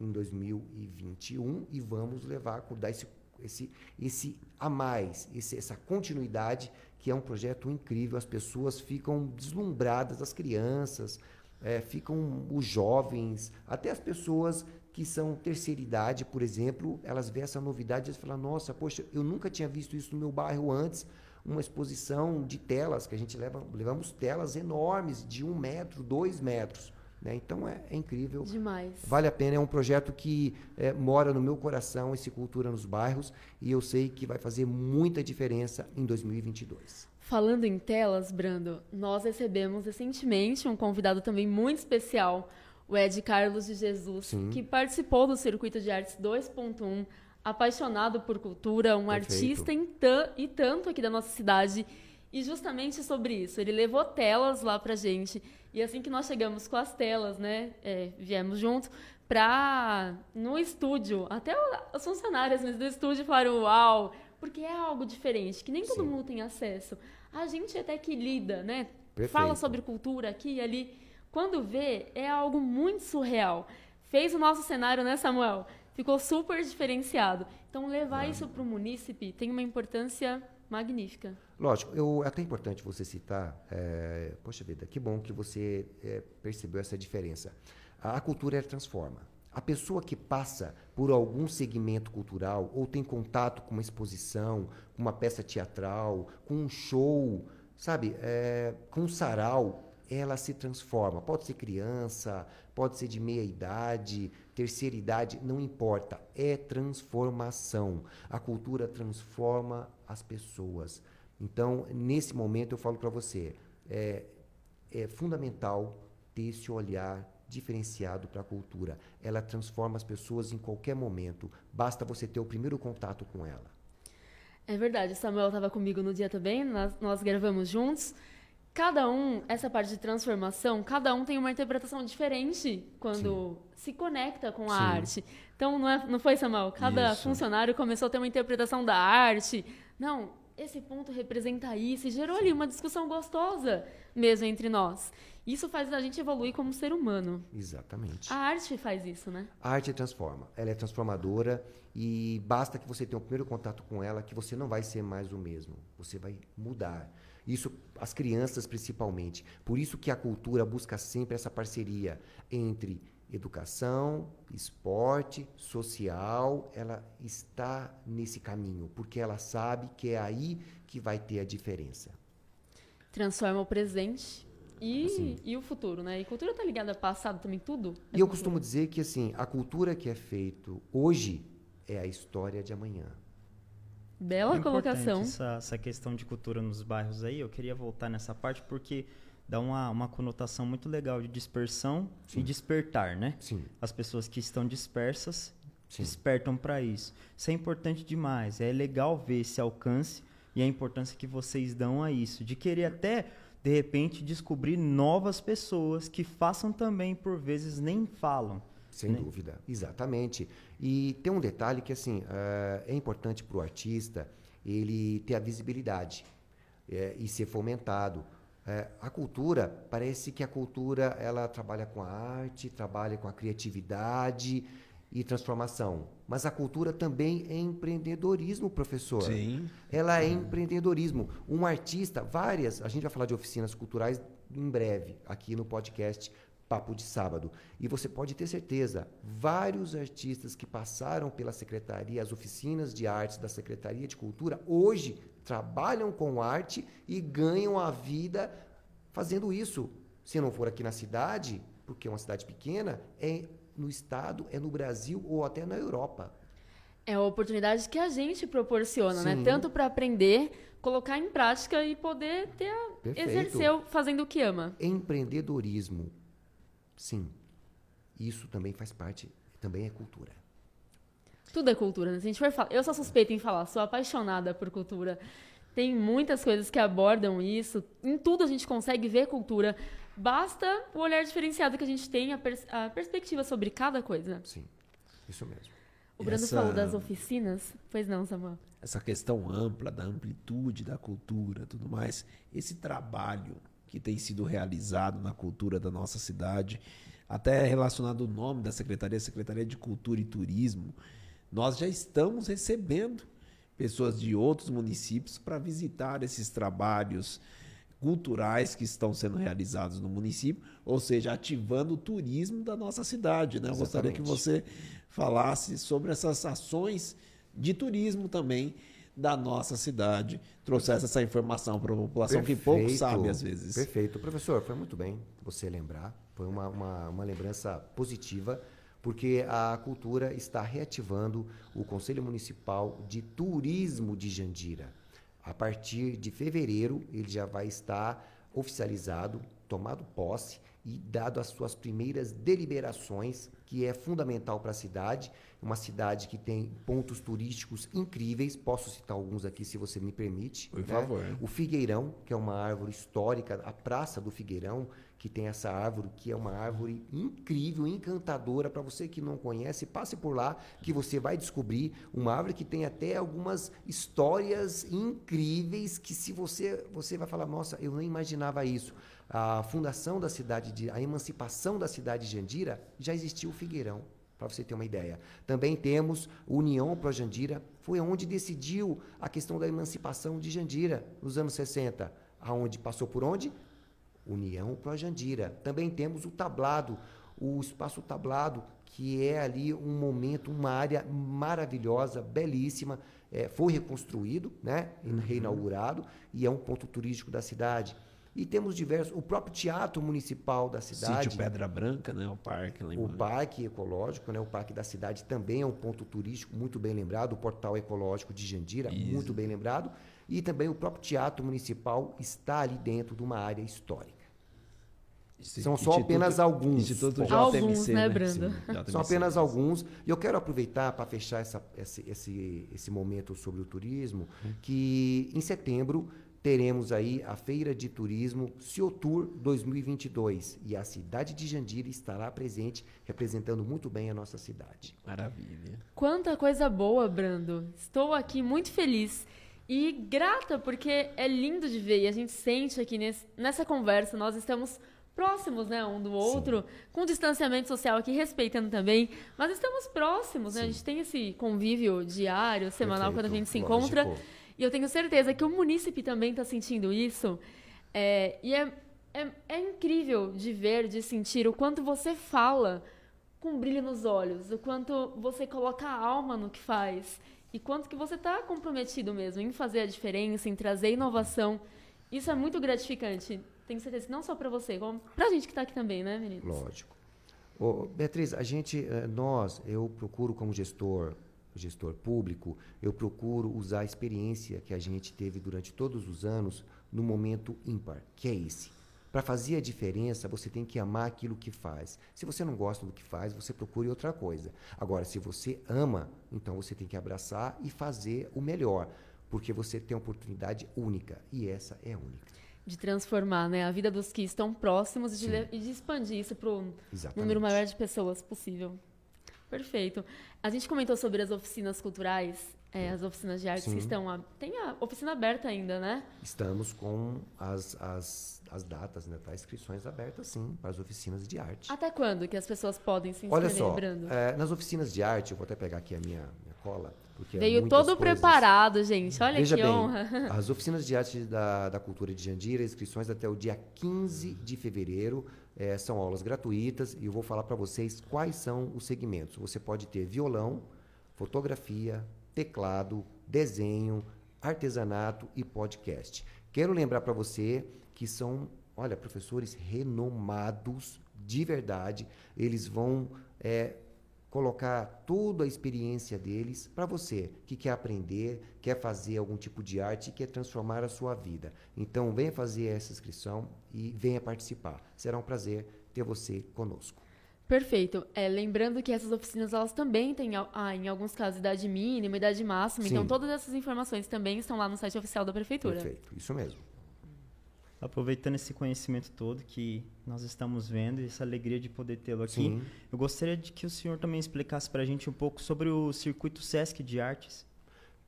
Speaker 4: em 2021 e vamos levar, dar esse, esse, esse a mais, esse, essa continuidade, que é um projeto incrível. As pessoas ficam deslumbradas, as crianças, é, ficam os jovens, até as pessoas que são terceira idade, por exemplo, elas veem essa novidade e falam, nossa, poxa, eu nunca tinha visto isso no meu bairro antes, uma exposição de telas, que a gente leva, levamos telas enormes, de um metro, dois metros. Né? Então é, é, incrível.
Speaker 1: Demais.
Speaker 4: Vale a pena, é um projeto que é, mora no meu coração, esse Cultura nos Bairros, e eu sei que vai fazer muita diferença em 2022.
Speaker 1: Falando em telas, Brando, nós recebemos recentemente um convidado também muito especial, o Ed Carlos de Jesus, Sim. que participou do Circuito de Artes 2.1, apaixonado por cultura, um Perfeito. artista em e tanto aqui da nossa cidade. E justamente sobre isso, ele levou telas lá pra gente. E assim que nós chegamos com as telas, né, é, viemos junto, pra, no estúdio, até os funcionários do estúdio falaram, uau, porque é algo diferente, que nem todo Sim. mundo tem acesso. A gente até que lida, né, Perfeito. fala sobre cultura aqui e ali, quando vê, é algo muito surreal. Fez o nosso cenário, né, Samuel? Ficou super diferenciado. Então, levar isso para o munícipe tem uma importância magnífica.
Speaker 4: Lógico, eu, é até importante você citar, é, poxa vida, que bom que você é, percebeu essa diferença. A, a cultura transforma. A pessoa que passa por algum segmento cultural ou tem contato com uma exposição, com uma peça teatral, com um show, sabe, é, com um sarau, ela se transforma. Pode ser criança, pode ser de meia idade, terceira idade, não importa. É transformação. A cultura transforma as pessoas. Então, nesse momento, eu falo para você: é, é fundamental ter esse olhar diferenciado para a cultura. Ela transforma as pessoas em qualquer momento. Basta você ter o primeiro contato com ela.
Speaker 1: É verdade. Samuel estava comigo no dia também. Nós, nós gravamos juntos cada um, essa parte de transformação, cada um tem uma interpretação diferente quando Sim. se conecta com a Sim. arte. Então, não, é, não foi, Samuel? Cada isso. funcionário começou a ter uma interpretação da arte. Não, esse ponto representa isso. E gerou ali uma discussão gostosa mesmo entre nós. Isso faz a gente evoluir como ser humano.
Speaker 4: Exatamente.
Speaker 1: A arte faz isso, né?
Speaker 4: A arte transforma. Ela é transformadora e basta que você tenha o primeiro contato com ela que você não vai ser mais o mesmo. Você vai mudar. Isso as crianças principalmente. Por isso que a cultura busca sempre essa parceria entre educação, esporte, social, ela está nesse caminho, porque ela sabe que é aí que vai ter a diferença.
Speaker 1: Transforma o presente e, e o futuro, né? E cultura está ligada ao passado também, tudo?
Speaker 4: É e eu costumo dizer que assim, a cultura que é feito hoje é a história de amanhã.
Speaker 1: Bela
Speaker 2: É importante
Speaker 1: colocação.
Speaker 2: Essa, essa questão de cultura nos bairros aí, eu queria voltar nessa parte porque dá uma, uma conotação muito legal de dispersão e despertar, né?
Speaker 4: Sim.
Speaker 2: As pessoas que estão dispersas
Speaker 4: Sim.
Speaker 2: despertam para isso. Isso é importante demais. É legal ver esse alcance e a importância que vocês dão a isso, de querer até de repente descobrir novas pessoas que façam também por vezes nem falam.
Speaker 4: Sem
Speaker 2: né?
Speaker 4: dúvida, exatamente. E tem um detalhe que assim eh, é importante para o artista ele ter a visibilidade eh, e ser fomentado. Eh, a cultura parece que a cultura ela trabalha com a arte, trabalha com a criatividade e transformação. Mas a cultura também é empreendedorismo, professor.
Speaker 3: Sim.
Speaker 4: Ela é empreendedorismo. Um artista, várias, a gente vai falar de oficinas culturais em breve, aqui no podcast Papo de Sábado. E você pode ter certeza, vários artistas que passaram pela secretaria, as oficinas de artes da Secretaria de Cultura, hoje trabalham com arte e ganham a vida fazendo isso. Se não for aqui na cidade, porque é uma cidade pequena, é no estado, é no Brasil ou até na Europa.
Speaker 1: É a oportunidade que a gente proporciona, né?
Speaker 4: Sim.
Speaker 1: Tanto para aprender, colocar em prática e poder ter a,
Speaker 4: Perfeito.
Speaker 1: exercer fazendo o que ama.
Speaker 4: Empreendedorismo. Sim. Isso também faz parte, também é cultura.
Speaker 1: Tudo é cultura, né? Se a gente for falar, eu sou suspeita em falar, sou apaixonada por cultura. Tem muitas coisas que abordam isso. Em tudo a gente consegue ver cultura. Basta o olhar diferenciado que a gente tem, a, pers- a perspectiva sobre cada coisa.
Speaker 4: Sim. Isso mesmo.
Speaker 1: O Brando
Speaker 3: Essa-
Speaker 1: falou das oficinas. Pois não, Samuel.
Speaker 3: essa questão ampla da amplitude da cultura, tudo mais, esse trabalho que tem sido realizado na cultura da nossa cidade, até relacionado ao nome da secretaria, Secretaria de Cultura e Turismo, nós já estamos recebendo pessoas de outros municípios para visitar esses trabalhos culturais que estão sendo realizados no município, ou seja, ativando o turismo da nossa cidade. Né? Eu gostaria que você falasse sobre essas ações de turismo também da nossa cidade, trouxesse essa informação para a população que pouco
Speaker 4: Perfeito.
Speaker 3: sabe às vezes.
Speaker 4: Perfeito. Professor, foi muito bem você lembrar. Foi uma, uma, uma lembrança positiva, porque a cultura está reativando o Conselho Municipal de Turismo de Jandira. A partir de fevereiro, ele já vai estar oficializado, tomado posse e dado as suas primeiras deliberações, que é fundamental para a cidade. Uma cidade que tem pontos turísticos incríveis. Posso citar alguns aqui, se você me permite.
Speaker 3: Por
Speaker 4: né?
Speaker 3: favor.
Speaker 4: O Figueirão, que é uma árvore histórica, a Praça do Figueirão, que tem essa árvore, que é uma árvore incrível, encantadora. Para você que não conhece, passe por lá, que você vai descobrir uma árvore que tem até algumas histórias incríveis que se você você vai falar, nossa, eu não imaginava isso. A fundação da cidade de a emancipação da cidade de Jandira já existiu o Figueirão para você ter uma ideia. Também temos União Pro Jandira, foi onde decidiu a questão da emancipação de Jandira nos anos 60, aonde passou por onde? União Pro Jandira. Também temos o tablado, o espaço tablado, que é ali um momento, uma área maravilhosa, belíssima, é, foi reconstruído, né, reinaugurado e é um ponto turístico da cidade. E temos diversos, o próprio teatro municipal da cidade.
Speaker 3: Sítio Pedra Branca, né? O parque lá
Speaker 4: O parque ecológico, né? o parque da cidade também é um ponto turístico muito bem lembrado, o portal ecológico de Jandira,
Speaker 3: Isso.
Speaker 4: muito bem lembrado, e também o próprio teatro municipal está ali dentro de uma área histórica. São só apenas alguns
Speaker 3: Instituto
Speaker 4: pontos.
Speaker 1: Alguns,
Speaker 3: JMC,
Speaker 1: né, Brando?
Speaker 3: Sim, JMC.
Speaker 4: São apenas alguns. E eu quero aproveitar para fechar essa- esse, esse, esse momento sobre o turismo, que em setembro teremos aí a Feira de Turismo Ciotur 2022. E a cidade de Jandira estará presente, representando muito bem a nossa cidade.
Speaker 3: Maravilha.
Speaker 1: Quanta coisa boa, Brando. Estou aqui muito feliz e grata porque é lindo de ver e a gente sente aqui nesse- nessa conversa, nós estamos próximos, né, um do outro, com distanciamento social aqui, respeitando também, mas estamos próximos, né? A gente tem esse convívio diário, semanal, quando a gente se
Speaker 4: Perfeito,
Speaker 1: encontra.
Speaker 4: lógico.
Speaker 1: E eu tenho certeza que o munícipe também está sentindo isso. É, e é, é, é incrível de ver, de sentir o quanto você fala com brilho nos olhos, o quanto você coloca a alma no que faz e quanto que você está comprometido mesmo em fazer a diferença, em trazer inovação. Isso é muito gratificante. Tenho certeza não só para você, como para a gente que está aqui também, né, meninos?
Speaker 4: Lógico. Ô, Beatriz, a gente, eh, nós, eu procuro como gestor gestor público, eu procuro usar a experiência que a gente teve durante todos os anos no momento ímpar, que é esse. Para fazer a diferença, você tem que amar aquilo que faz. Se você não gosta do que faz, você procure outra coisa. Agora, se você ama, então você tem que abraçar e fazer o melhor, porque você tem uma oportunidade única e essa é única.
Speaker 1: De transformar né, a vida dos que estão próximos e de, e de expandir isso para o número maior de pessoas possível. Perfeito. A gente comentou sobre as oficinas culturais, é, as oficinas de artes Sim. que estão. A, tem a oficina aberta ainda, né?
Speaker 4: Estamos com as, as, as datas, né? Tá, inscrições abertas, sim, para as oficinas de arte.
Speaker 1: Até quando que as pessoas podem se inscrever,
Speaker 4: Olha só, é, nas oficinas de arte, eu vou até pegar aqui a minha, minha cola.
Speaker 1: Porque é Veio todo coisas. preparado, gente. Olha
Speaker 4: Veja
Speaker 1: que
Speaker 4: bem,
Speaker 1: honra.
Speaker 4: As oficinas de arte da, da cultura de Jandira, inscrições até o dia 15 de fevereiro. É, são aulas gratuitas e eu vou falar para vocês quais são os segmentos. Você pode ter violão, fotografia, teclado, desenho, artesanato e podcast. Quero lembrar para você que são, olha, professores renomados de verdade. Eles vão é, colocar toda a experiência deles para você que quer aprender, quer fazer algum tipo de arte e quer transformar a sua vida. Então, venha fazer essa inscrição e venha participar. Será um prazer ter você conosco.
Speaker 1: Perfeito. É, lembrando que essas oficinas elas também têm, ah, em alguns casos, idade mínima, idade máxima. Então, Sim. Então, todas essas informações também estão lá no site oficial da Prefeitura.
Speaker 4: Perfeito, isso mesmo
Speaker 2: aproveitando esse conhecimento todo que nós estamos vendo e essa alegria de poder tê-lo aqui, Sim. eu gostaria de que o senhor também explicasse para a gente um pouco sobre o circuito SESC de artes.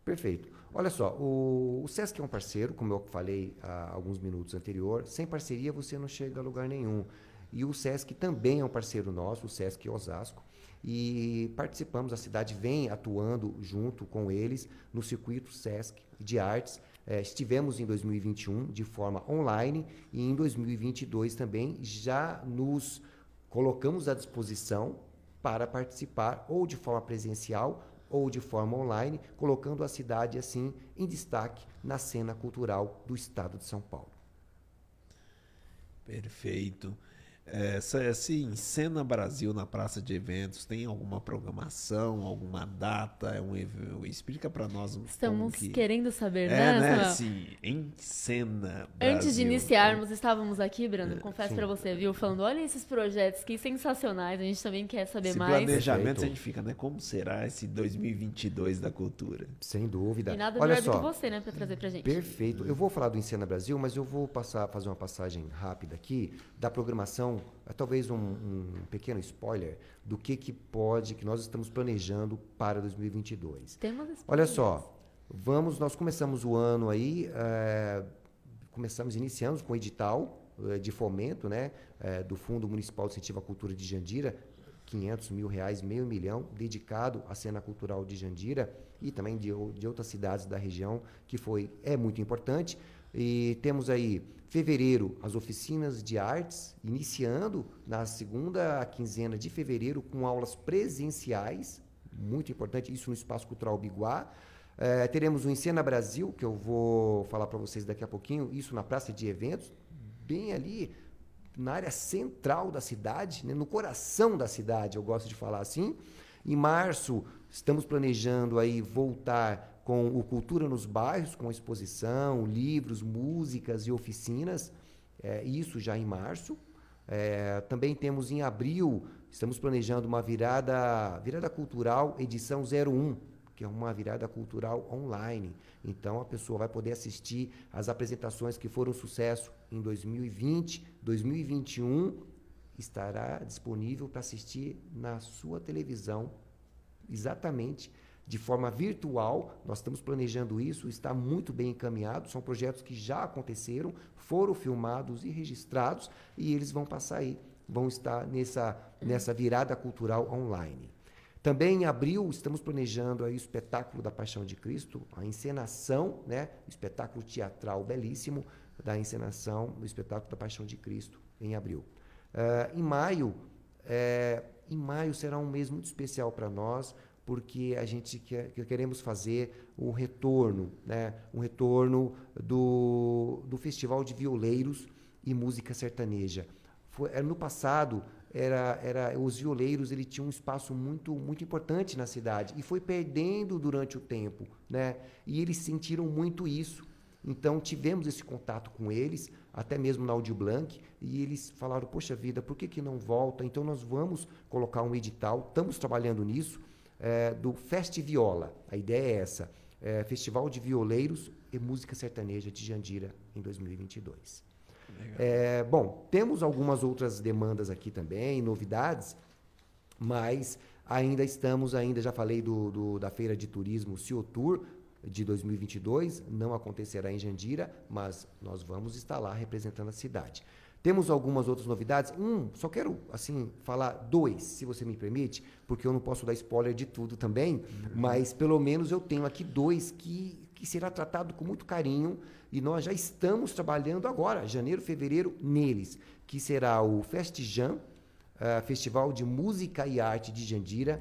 Speaker 4: Perfeito. Olha só, o, o SESC é um parceiro, como eu falei há alguns minutos anterior. Sem parceria você não chega a lugar nenhum. E o SESC também é um parceiro nosso, o SESC Osasco. E participamos, a cidade vem atuando junto com eles no circuito SESC de artes é, estivemos em 2021 de forma online e em 2022 também já nos colocamos à disposição para participar ou de forma presencial ou de forma online, colocando a cidade assim em destaque na cena cultural do estado de São Paulo.
Speaker 3: Perfeito. É, se encena Brasil na praça de eventos, tem alguma programação, alguma data? É um explica para nós.
Speaker 1: Estamos
Speaker 3: que...
Speaker 1: querendo saber,
Speaker 3: é,
Speaker 1: né?
Speaker 3: né? Sim, encena.
Speaker 1: Brasil. Antes de iniciarmos, estávamos aqui, Brando, é, confesso para você, viu, falando, olha esses projetos que sensacionais, a gente também quer saber esse mais.
Speaker 3: planejamento a gente fica, né? Como será esse 2022 da cultura?
Speaker 4: Sem dúvida.
Speaker 1: E nada
Speaker 4: olha
Speaker 1: melhor
Speaker 4: só.
Speaker 1: do que você, né, para trazer pra gente.
Speaker 4: Perfeito. Eu vou falar do Encena Brasil, mas eu vou passar, fazer uma passagem rápida aqui da programação é talvez um, um, pequeno spoiler do que, que pode, que nós estamos planejando para 2022.
Speaker 1: Temos
Speaker 4: Olha só, vamos, nós começamos o ano aí, é, começamos, iniciamos com o edital é, de fomento, né, é, do Fundo Municipal de Incentivo à Cultura de Jandira, 500 mil reais, meio milhão, dedicado à cena cultural de Jandira e também de, de outras cidades da região, que foi, é muito importante. E temos aí fevereiro as oficinas de artes, iniciando na segunda quinzena de fevereiro com aulas presenciais, muito importante isso no Espaço Cultural Biguá. É, teremos o Encena Brasil, que eu vou falar para vocês daqui a pouquinho, isso na Praça de Eventos, bem ali na área central da cidade, né, no coração da cidade, eu gosto de falar assim. Em março, estamos planejando aí voltar com o Cultura nos Bairros, com exposição, livros, músicas e oficinas, é, isso já em março. É, também temos em abril, estamos planejando uma virada, virada cultural edição 01, que é uma virada cultural online. Então a pessoa vai poder assistir as apresentações que foram sucesso em 2020, 2021, estará disponível para assistir na sua televisão exatamente de forma virtual. Nós estamos planejando isso, está muito bem encaminhado. São projetos que já aconteceram, foram filmados e registrados e eles vão passar aí, vão estar nessa, nessa virada cultural online. Também em abril estamos planejando aí o espetáculo da Paixão de Cristo, a encenação, né, espetáculo teatral belíssimo da encenação do espetáculo da Paixão de Cristo em abril. Uh, em maio, é, em maio será um mês muito especial para nós porque a gente quer, queremos fazer um retorno, né? um retorno do, do Festival de Violeiros e Música Sertaneja. Foi, no passado, era, era os violeiros ele tinha um espaço muito muito importante na cidade e foi perdendo durante o tempo, né? E eles sentiram muito isso. Então tivemos esse contato com eles, até mesmo na Audio Blanc, e eles falaram: "Poxa vida, por que que não volta?" Então nós vamos colocar um edital, estamos trabalhando nisso, é, do Fest Viola. A ideia é essa: é, Festival de Violeiros e Música Sertaneja de Jandira em 2022. É, bom, temos algumas outras demandas aqui também, novidades, mas ainda estamos, ainda já falei do, do da feira de turismo Ciotur de 2022, não acontecerá em Jandira, mas nós vamos estar lá representando a cidade. Temos algumas outras novidades. Um, só quero assim falar dois, se você me permite, porque eu não posso dar spoiler de tudo também, mas pelo menos eu tenho aqui dois que, que será tratado com muito carinho e nós já estamos trabalhando agora, janeiro, fevereiro, neles, que será o Festijan, uh, Festival de Música e Arte de Jandira,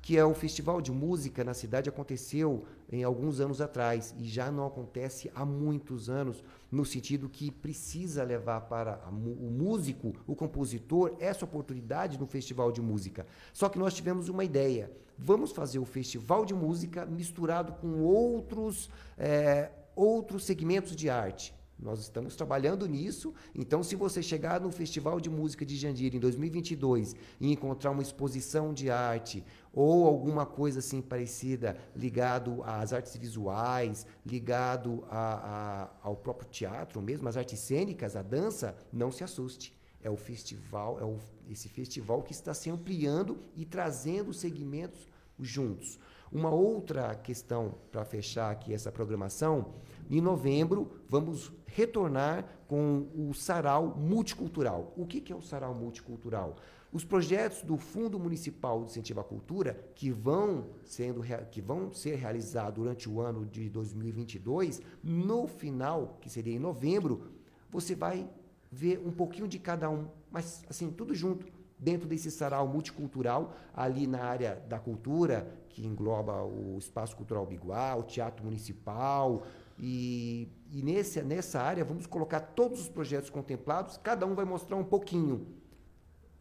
Speaker 4: que é um festival de música na cidade, aconteceu em alguns anos atrás e já não acontece há muitos anos, no sentido que precisa levar para o músico, o compositor, essa oportunidade no festival de música. Só que nós tivemos uma ideia. Vamos fazer o festival de música misturado com outros, é, outros segmentos de arte. Nós estamos trabalhando nisso. Então, se você chegar no Festival de Música de Jandira em 2022 e encontrar uma exposição de arte ou alguma coisa assim parecida ligado às artes visuais, ligado a, a, ao próprio teatro mesmo, às artes cênicas, à dança, não se assuste. É o festival, é o, esse festival que está se ampliando e trazendo segmentos juntos. Uma outra questão para fechar aqui essa programação, em novembro vamos retornar com o Sarau Multicultural. O que, que é o Sarau Multicultural? Os projetos do Fundo Municipal de Incentivo à Cultura, que vão, sendo, que vão ser realizados durante o ano de 2022, no final, que seria em novembro, você vai ver um pouquinho de cada um, mas assim, tudo junto, dentro desse sarau multicultural, ali na área da cultura, que engloba o Espaço Cultural Biguá, o Teatro Municipal, e, e nesse, nessa área vamos colocar todos os projetos contemplados, cada um vai mostrar um pouquinho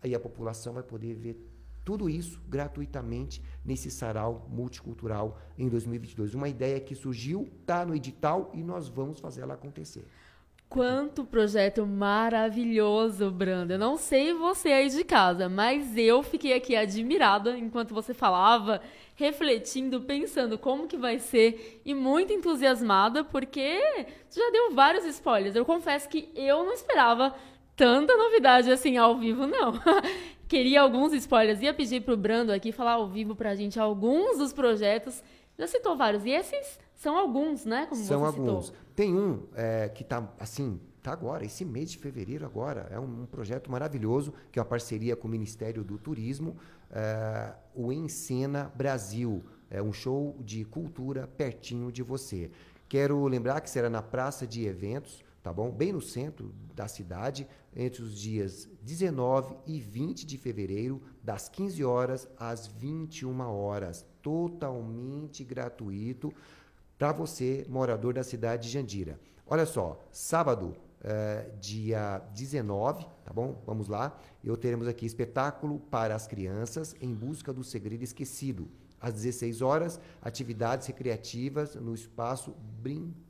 Speaker 4: aí a população vai poder ver tudo isso gratuitamente nesse sarau multicultural em 2022. Uma ideia que surgiu, está no edital e nós vamos fazer ela acontecer.
Speaker 1: Quanto projeto maravilhoso, Brando. Eu não sei você aí de casa, mas eu fiquei aqui admirada enquanto você falava, refletindo, pensando como que vai ser e muito entusiasmada, porque você já deu vários spoilers. Eu confesso que eu não esperava tanta novidade assim ao vivo, não. Queria alguns spoilers. Ia pedir pro Brando aqui falar ao vivo pra gente alguns dos projetos. Já citou vários. E esses são alguns, né?
Speaker 4: Como são alguns. Citou. Tem um é, que tá assim, tá agora, esse mês de fevereiro agora. É um, um projeto maravilhoso, que é uma parceria com o Ministério do Turismo, é, o Encena Brasil. É um show de cultura pertinho de você. Quero lembrar que será na Praça de Eventos, tá bom? Bem no centro da cidade, entre os dias 19 e 20 de fevereiro, das 15 horas às 21 horas, totalmente gratuito para você, morador da cidade de Jandira. Olha só, sábado, é, dia 19, tá bom? Vamos lá. Eu teremos aqui espetáculo para as crianças em busca do segredo esquecido. Às 16 horas, atividades recreativas no espaço Brinco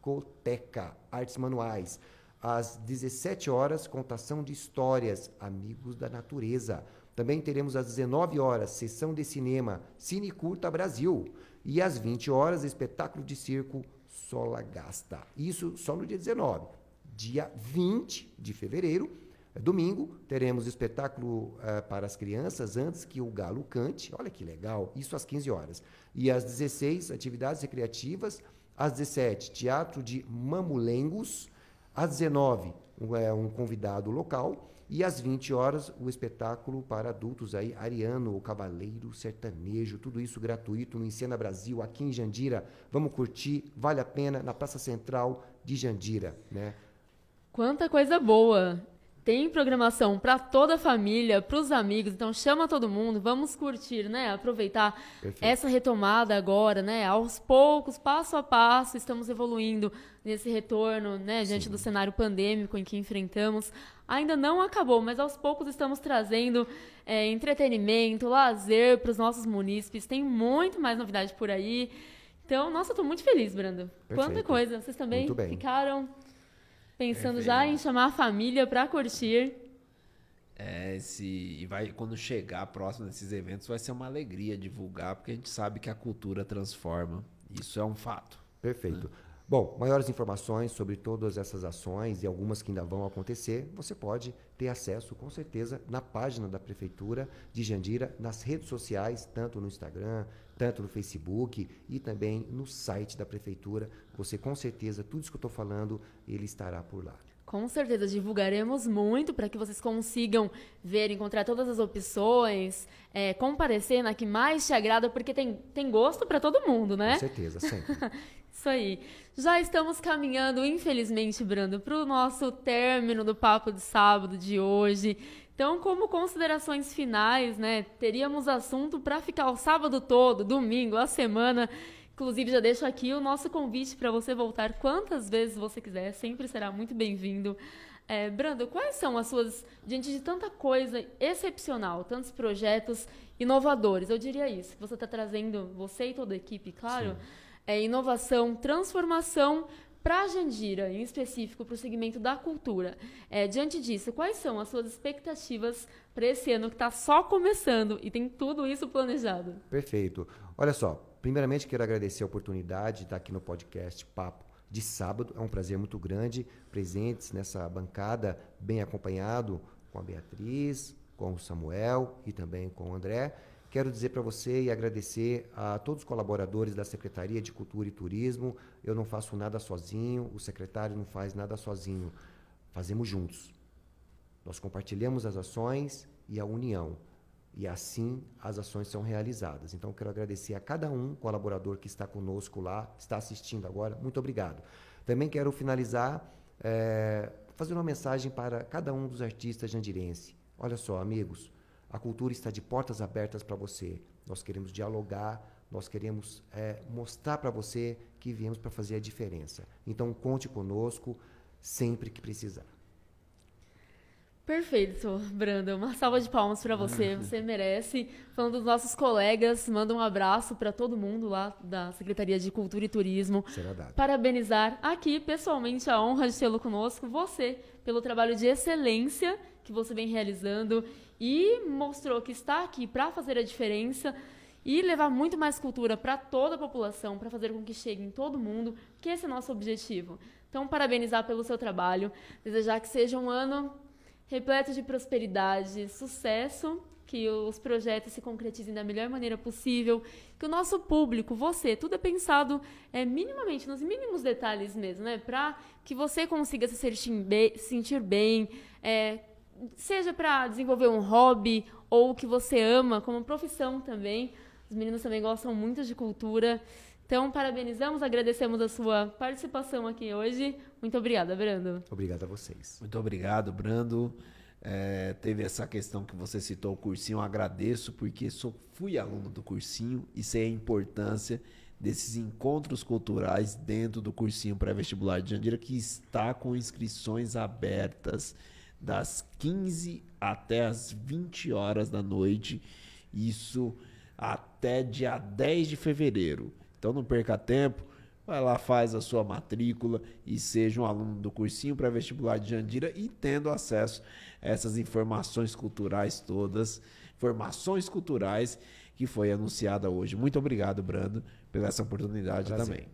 Speaker 4: Discoteca, Artes Manuais. Às 17 horas, contação de histórias, Amigos da Natureza. Também teremos às 19 horas, sessão de cinema, Cine Curta Brasil. E às 20 horas, espetáculo de circo Sola Gasta. Isso só no dia 19. Dia 20 de fevereiro, é domingo, teremos espetáculo uh, para as crianças antes que o galo cante. Olha que legal, isso às 15 horas. E às 16, atividades recreativas às 17, Teatro de Mamulengos. Às 19, um, é, um convidado local. E às 20 horas, o espetáculo para adultos aí, Ariano, o Cavaleiro Sertanejo, tudo isso gratuito no Encena Brasil, aqui em Jandira. Vamos curtir, vale a pena, na Praça Central de Jandira, né?
Speaker 1: Quanta coisa boa! Tem programação para toda a família, para os amigos, então chama todo mundo, vamos curtir, né? Aproveitar
Speaker 4: Perfeito.
Speaker 1: essa retomada agora, né? Aos poucos, passo a passo, estamos evoluindo nesse retorno, né? Diante do cenário pandêmico em que enfrentamos. Ainda não acabou, mas aos poucos estamos trazendo é, entretenimento, lazer para os nossos munícipes. Tem muito mais novidade por aí. Então, nossa, eu tô muito feliz, Brando. Quanta
Speaker 4: Perfeito.
Speaker 1: coisa. Vocês também ficaram pensando
Speaker 3: Perfeito.
Speaker 1: já em chamar a família para curtir.
Speaker 3: É, esse, e vai, quando chegar próximo desses eventos, vai ser uma alegria divulgar, porque a gente sabe que a cultura transforma. Isso é um fato.
Speaker 4: Perfeito. Bom, maiores informações sobre todas essas ações e algumas que ainda vão acontecer, você pode ter acesso, com certeza, na página da Prefeitura de Jandira, nas redes sociais, tanto no Instagram, tanto no Facebook e também no site da Prefeitura. Você, com certeza, tudo isso que eu estou falando, ele estará por lá.
Speaker 1: Com certeza divulgaremos muito para que vocês consigam ver, encontrar todas as opções, é, comparecer na que mais te agrada, porque tem, tem gosto para todo mundo, né?
Speaker 4: Com certeza, sempre.
Speaker 1: Isso aí. Já estamos caminhando, infelizmente, Brando, para o nosso término do papo de sábado de hoje. Então, como considerações finais, né? Teríamos assunto para ficar o sábado todo, domingo, a semana. Inclusive, já deixo aqui o nosso convite para você voltar quantas vezes você quiser, sempre será muito bem-vindo. É, Brando, quais são as suas, diante de tanta coisa excepcional, tantos projetos inovadores, eu diria isso, que você está trazendo, você e toda a equipe, claro, é, inovação, transformação para a Jandira, em específico para o segmento da cultura. É, diante disso, quais são as suas expectativas para esse ano que está só começando e tem tudo isso planejado?
Speaker 4: Perfeito. Olha só, primeiramente quero agradecer a oportunidade de estar aqui no podcast Papo de sábado. É um prazer muito grande, presentes nessa bancada, bem acompanhado com a Beatriz, com o Samuel e também com o André. Quero dizer para você e agradecer a todos os colaboradores da Secretaria de Cultura e Turismo. Eu não faço nada sozinho, o secretário não faz nada sozinho. Fazemos juntos. Nós compartilhamos as ações e a união. E assim as ações são realizadas. Então, quero agradecer a cada um colaborador que está conosco lá, está assistindo agora. Muito obrigado. Também quero finalizar eh, fazendo uma mensagem para cada um dos artistas jandirense. Olha só, amigos, a cultura está de portas abertas para você. Nós queremos dialogar, nós queremos eh, mostrar para você que viemos para fazer a diferença. Então, conte conosco sempre que precisar.
Speaker 1: Perfeito, Branda. Uma salva de palmas para você. Você merece. Falando dos nossos colegas, manda um abraço para todo mundo lá da Secretaria de Cultura e Turismo.
Speaker 4: Será dado.
Speaker 1: Parabenizar aqui, pessoalmente, a honra de tê-lo conosco, você, pelo trabalho de excelência que você vem realizando e mostrou que está aqui para fazer a diferença e levar muito mais cultura para toda a população, para fazer com que chegue em todo mundo, que esse é o nosso objetivo. Então, parabenizar pelo seu trabalho, desejar que seja um ano repleto de prosperidade, sucesso, que os projetos se concretizem da melhor maneira possível, que o nosso público, você, tudo é pensado é, minimamente, nos mínimos detalhes mesmo, né? Para que você consiga se sentir bem, é, seja para desenvolver um hobby ou o que você ama como profissão também. Os meninos também gostam muito de cultura. Então, parabenizamos, agradecemos a sua participação aqui hoje. Muito obrigada, Brando.
Speaker 4: Obrigado a vocês.
Speaker 3: Muito obrigado, Brando. É, teve essa questão que você citou, o cursinho, eu agradeço, porque sou, fui aluno do cursinho e sei a importância desses encontros culturais dentro do cursinho pré-vestibular de Jandira, que está com inscrições abertas das 15 até as 20 horas da noite, isso até dia 10 de fevereiro. Então não perca tempo, vai lá, faz a sua matrícula e seja um aluno do cursinho pré-vestibular de Jandira e tendo acesso a essas informações culturais todas, informações culturais que foi anunciada hoje. Muito obrigado, Brando, pela essa oportunidade
Speaker 4: Prazer.
Speaker 3: também.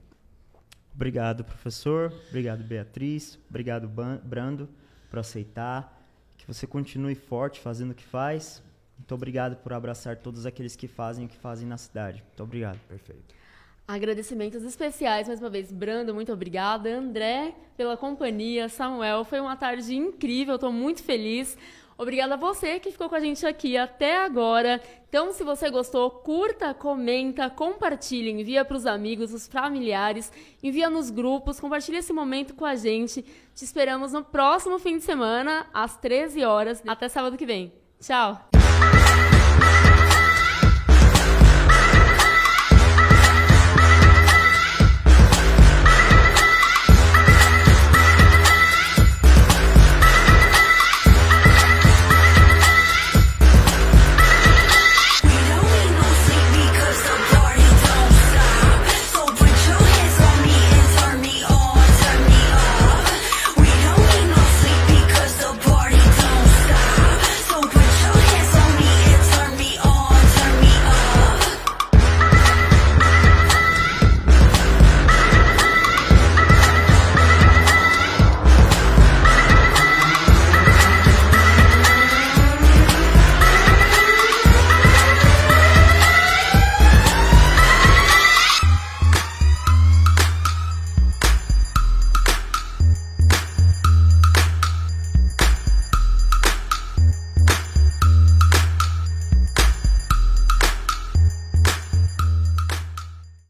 Speaker 2: Obrigado, professor. Obrigado, Beatriz. Obrigado, Brando, por aceitar. Que você continue forte fazendo o que faz. Muito obrigado por abraçar todos aqueles que fazem o que fazem na cidade. Muito obrigado.
Speaker 4: Perfeito.
Speaker 1: Agradecimentos especiais mais uma vez, Brando, muito obrigada. André, pela companhia. Samuel, foi uma tarde incrível, estou muito feliz. Obrigada a você que ficou com a gente aqui até agora. Então, se você gostou, curta, comenta, compartilhe, envia para os amigos, os familiares, envia nos grupos, compartilhe esse momento com a gente. Te esperamos no próximo fim de semana, às 13 horas. Até sábado que vem. Tchau!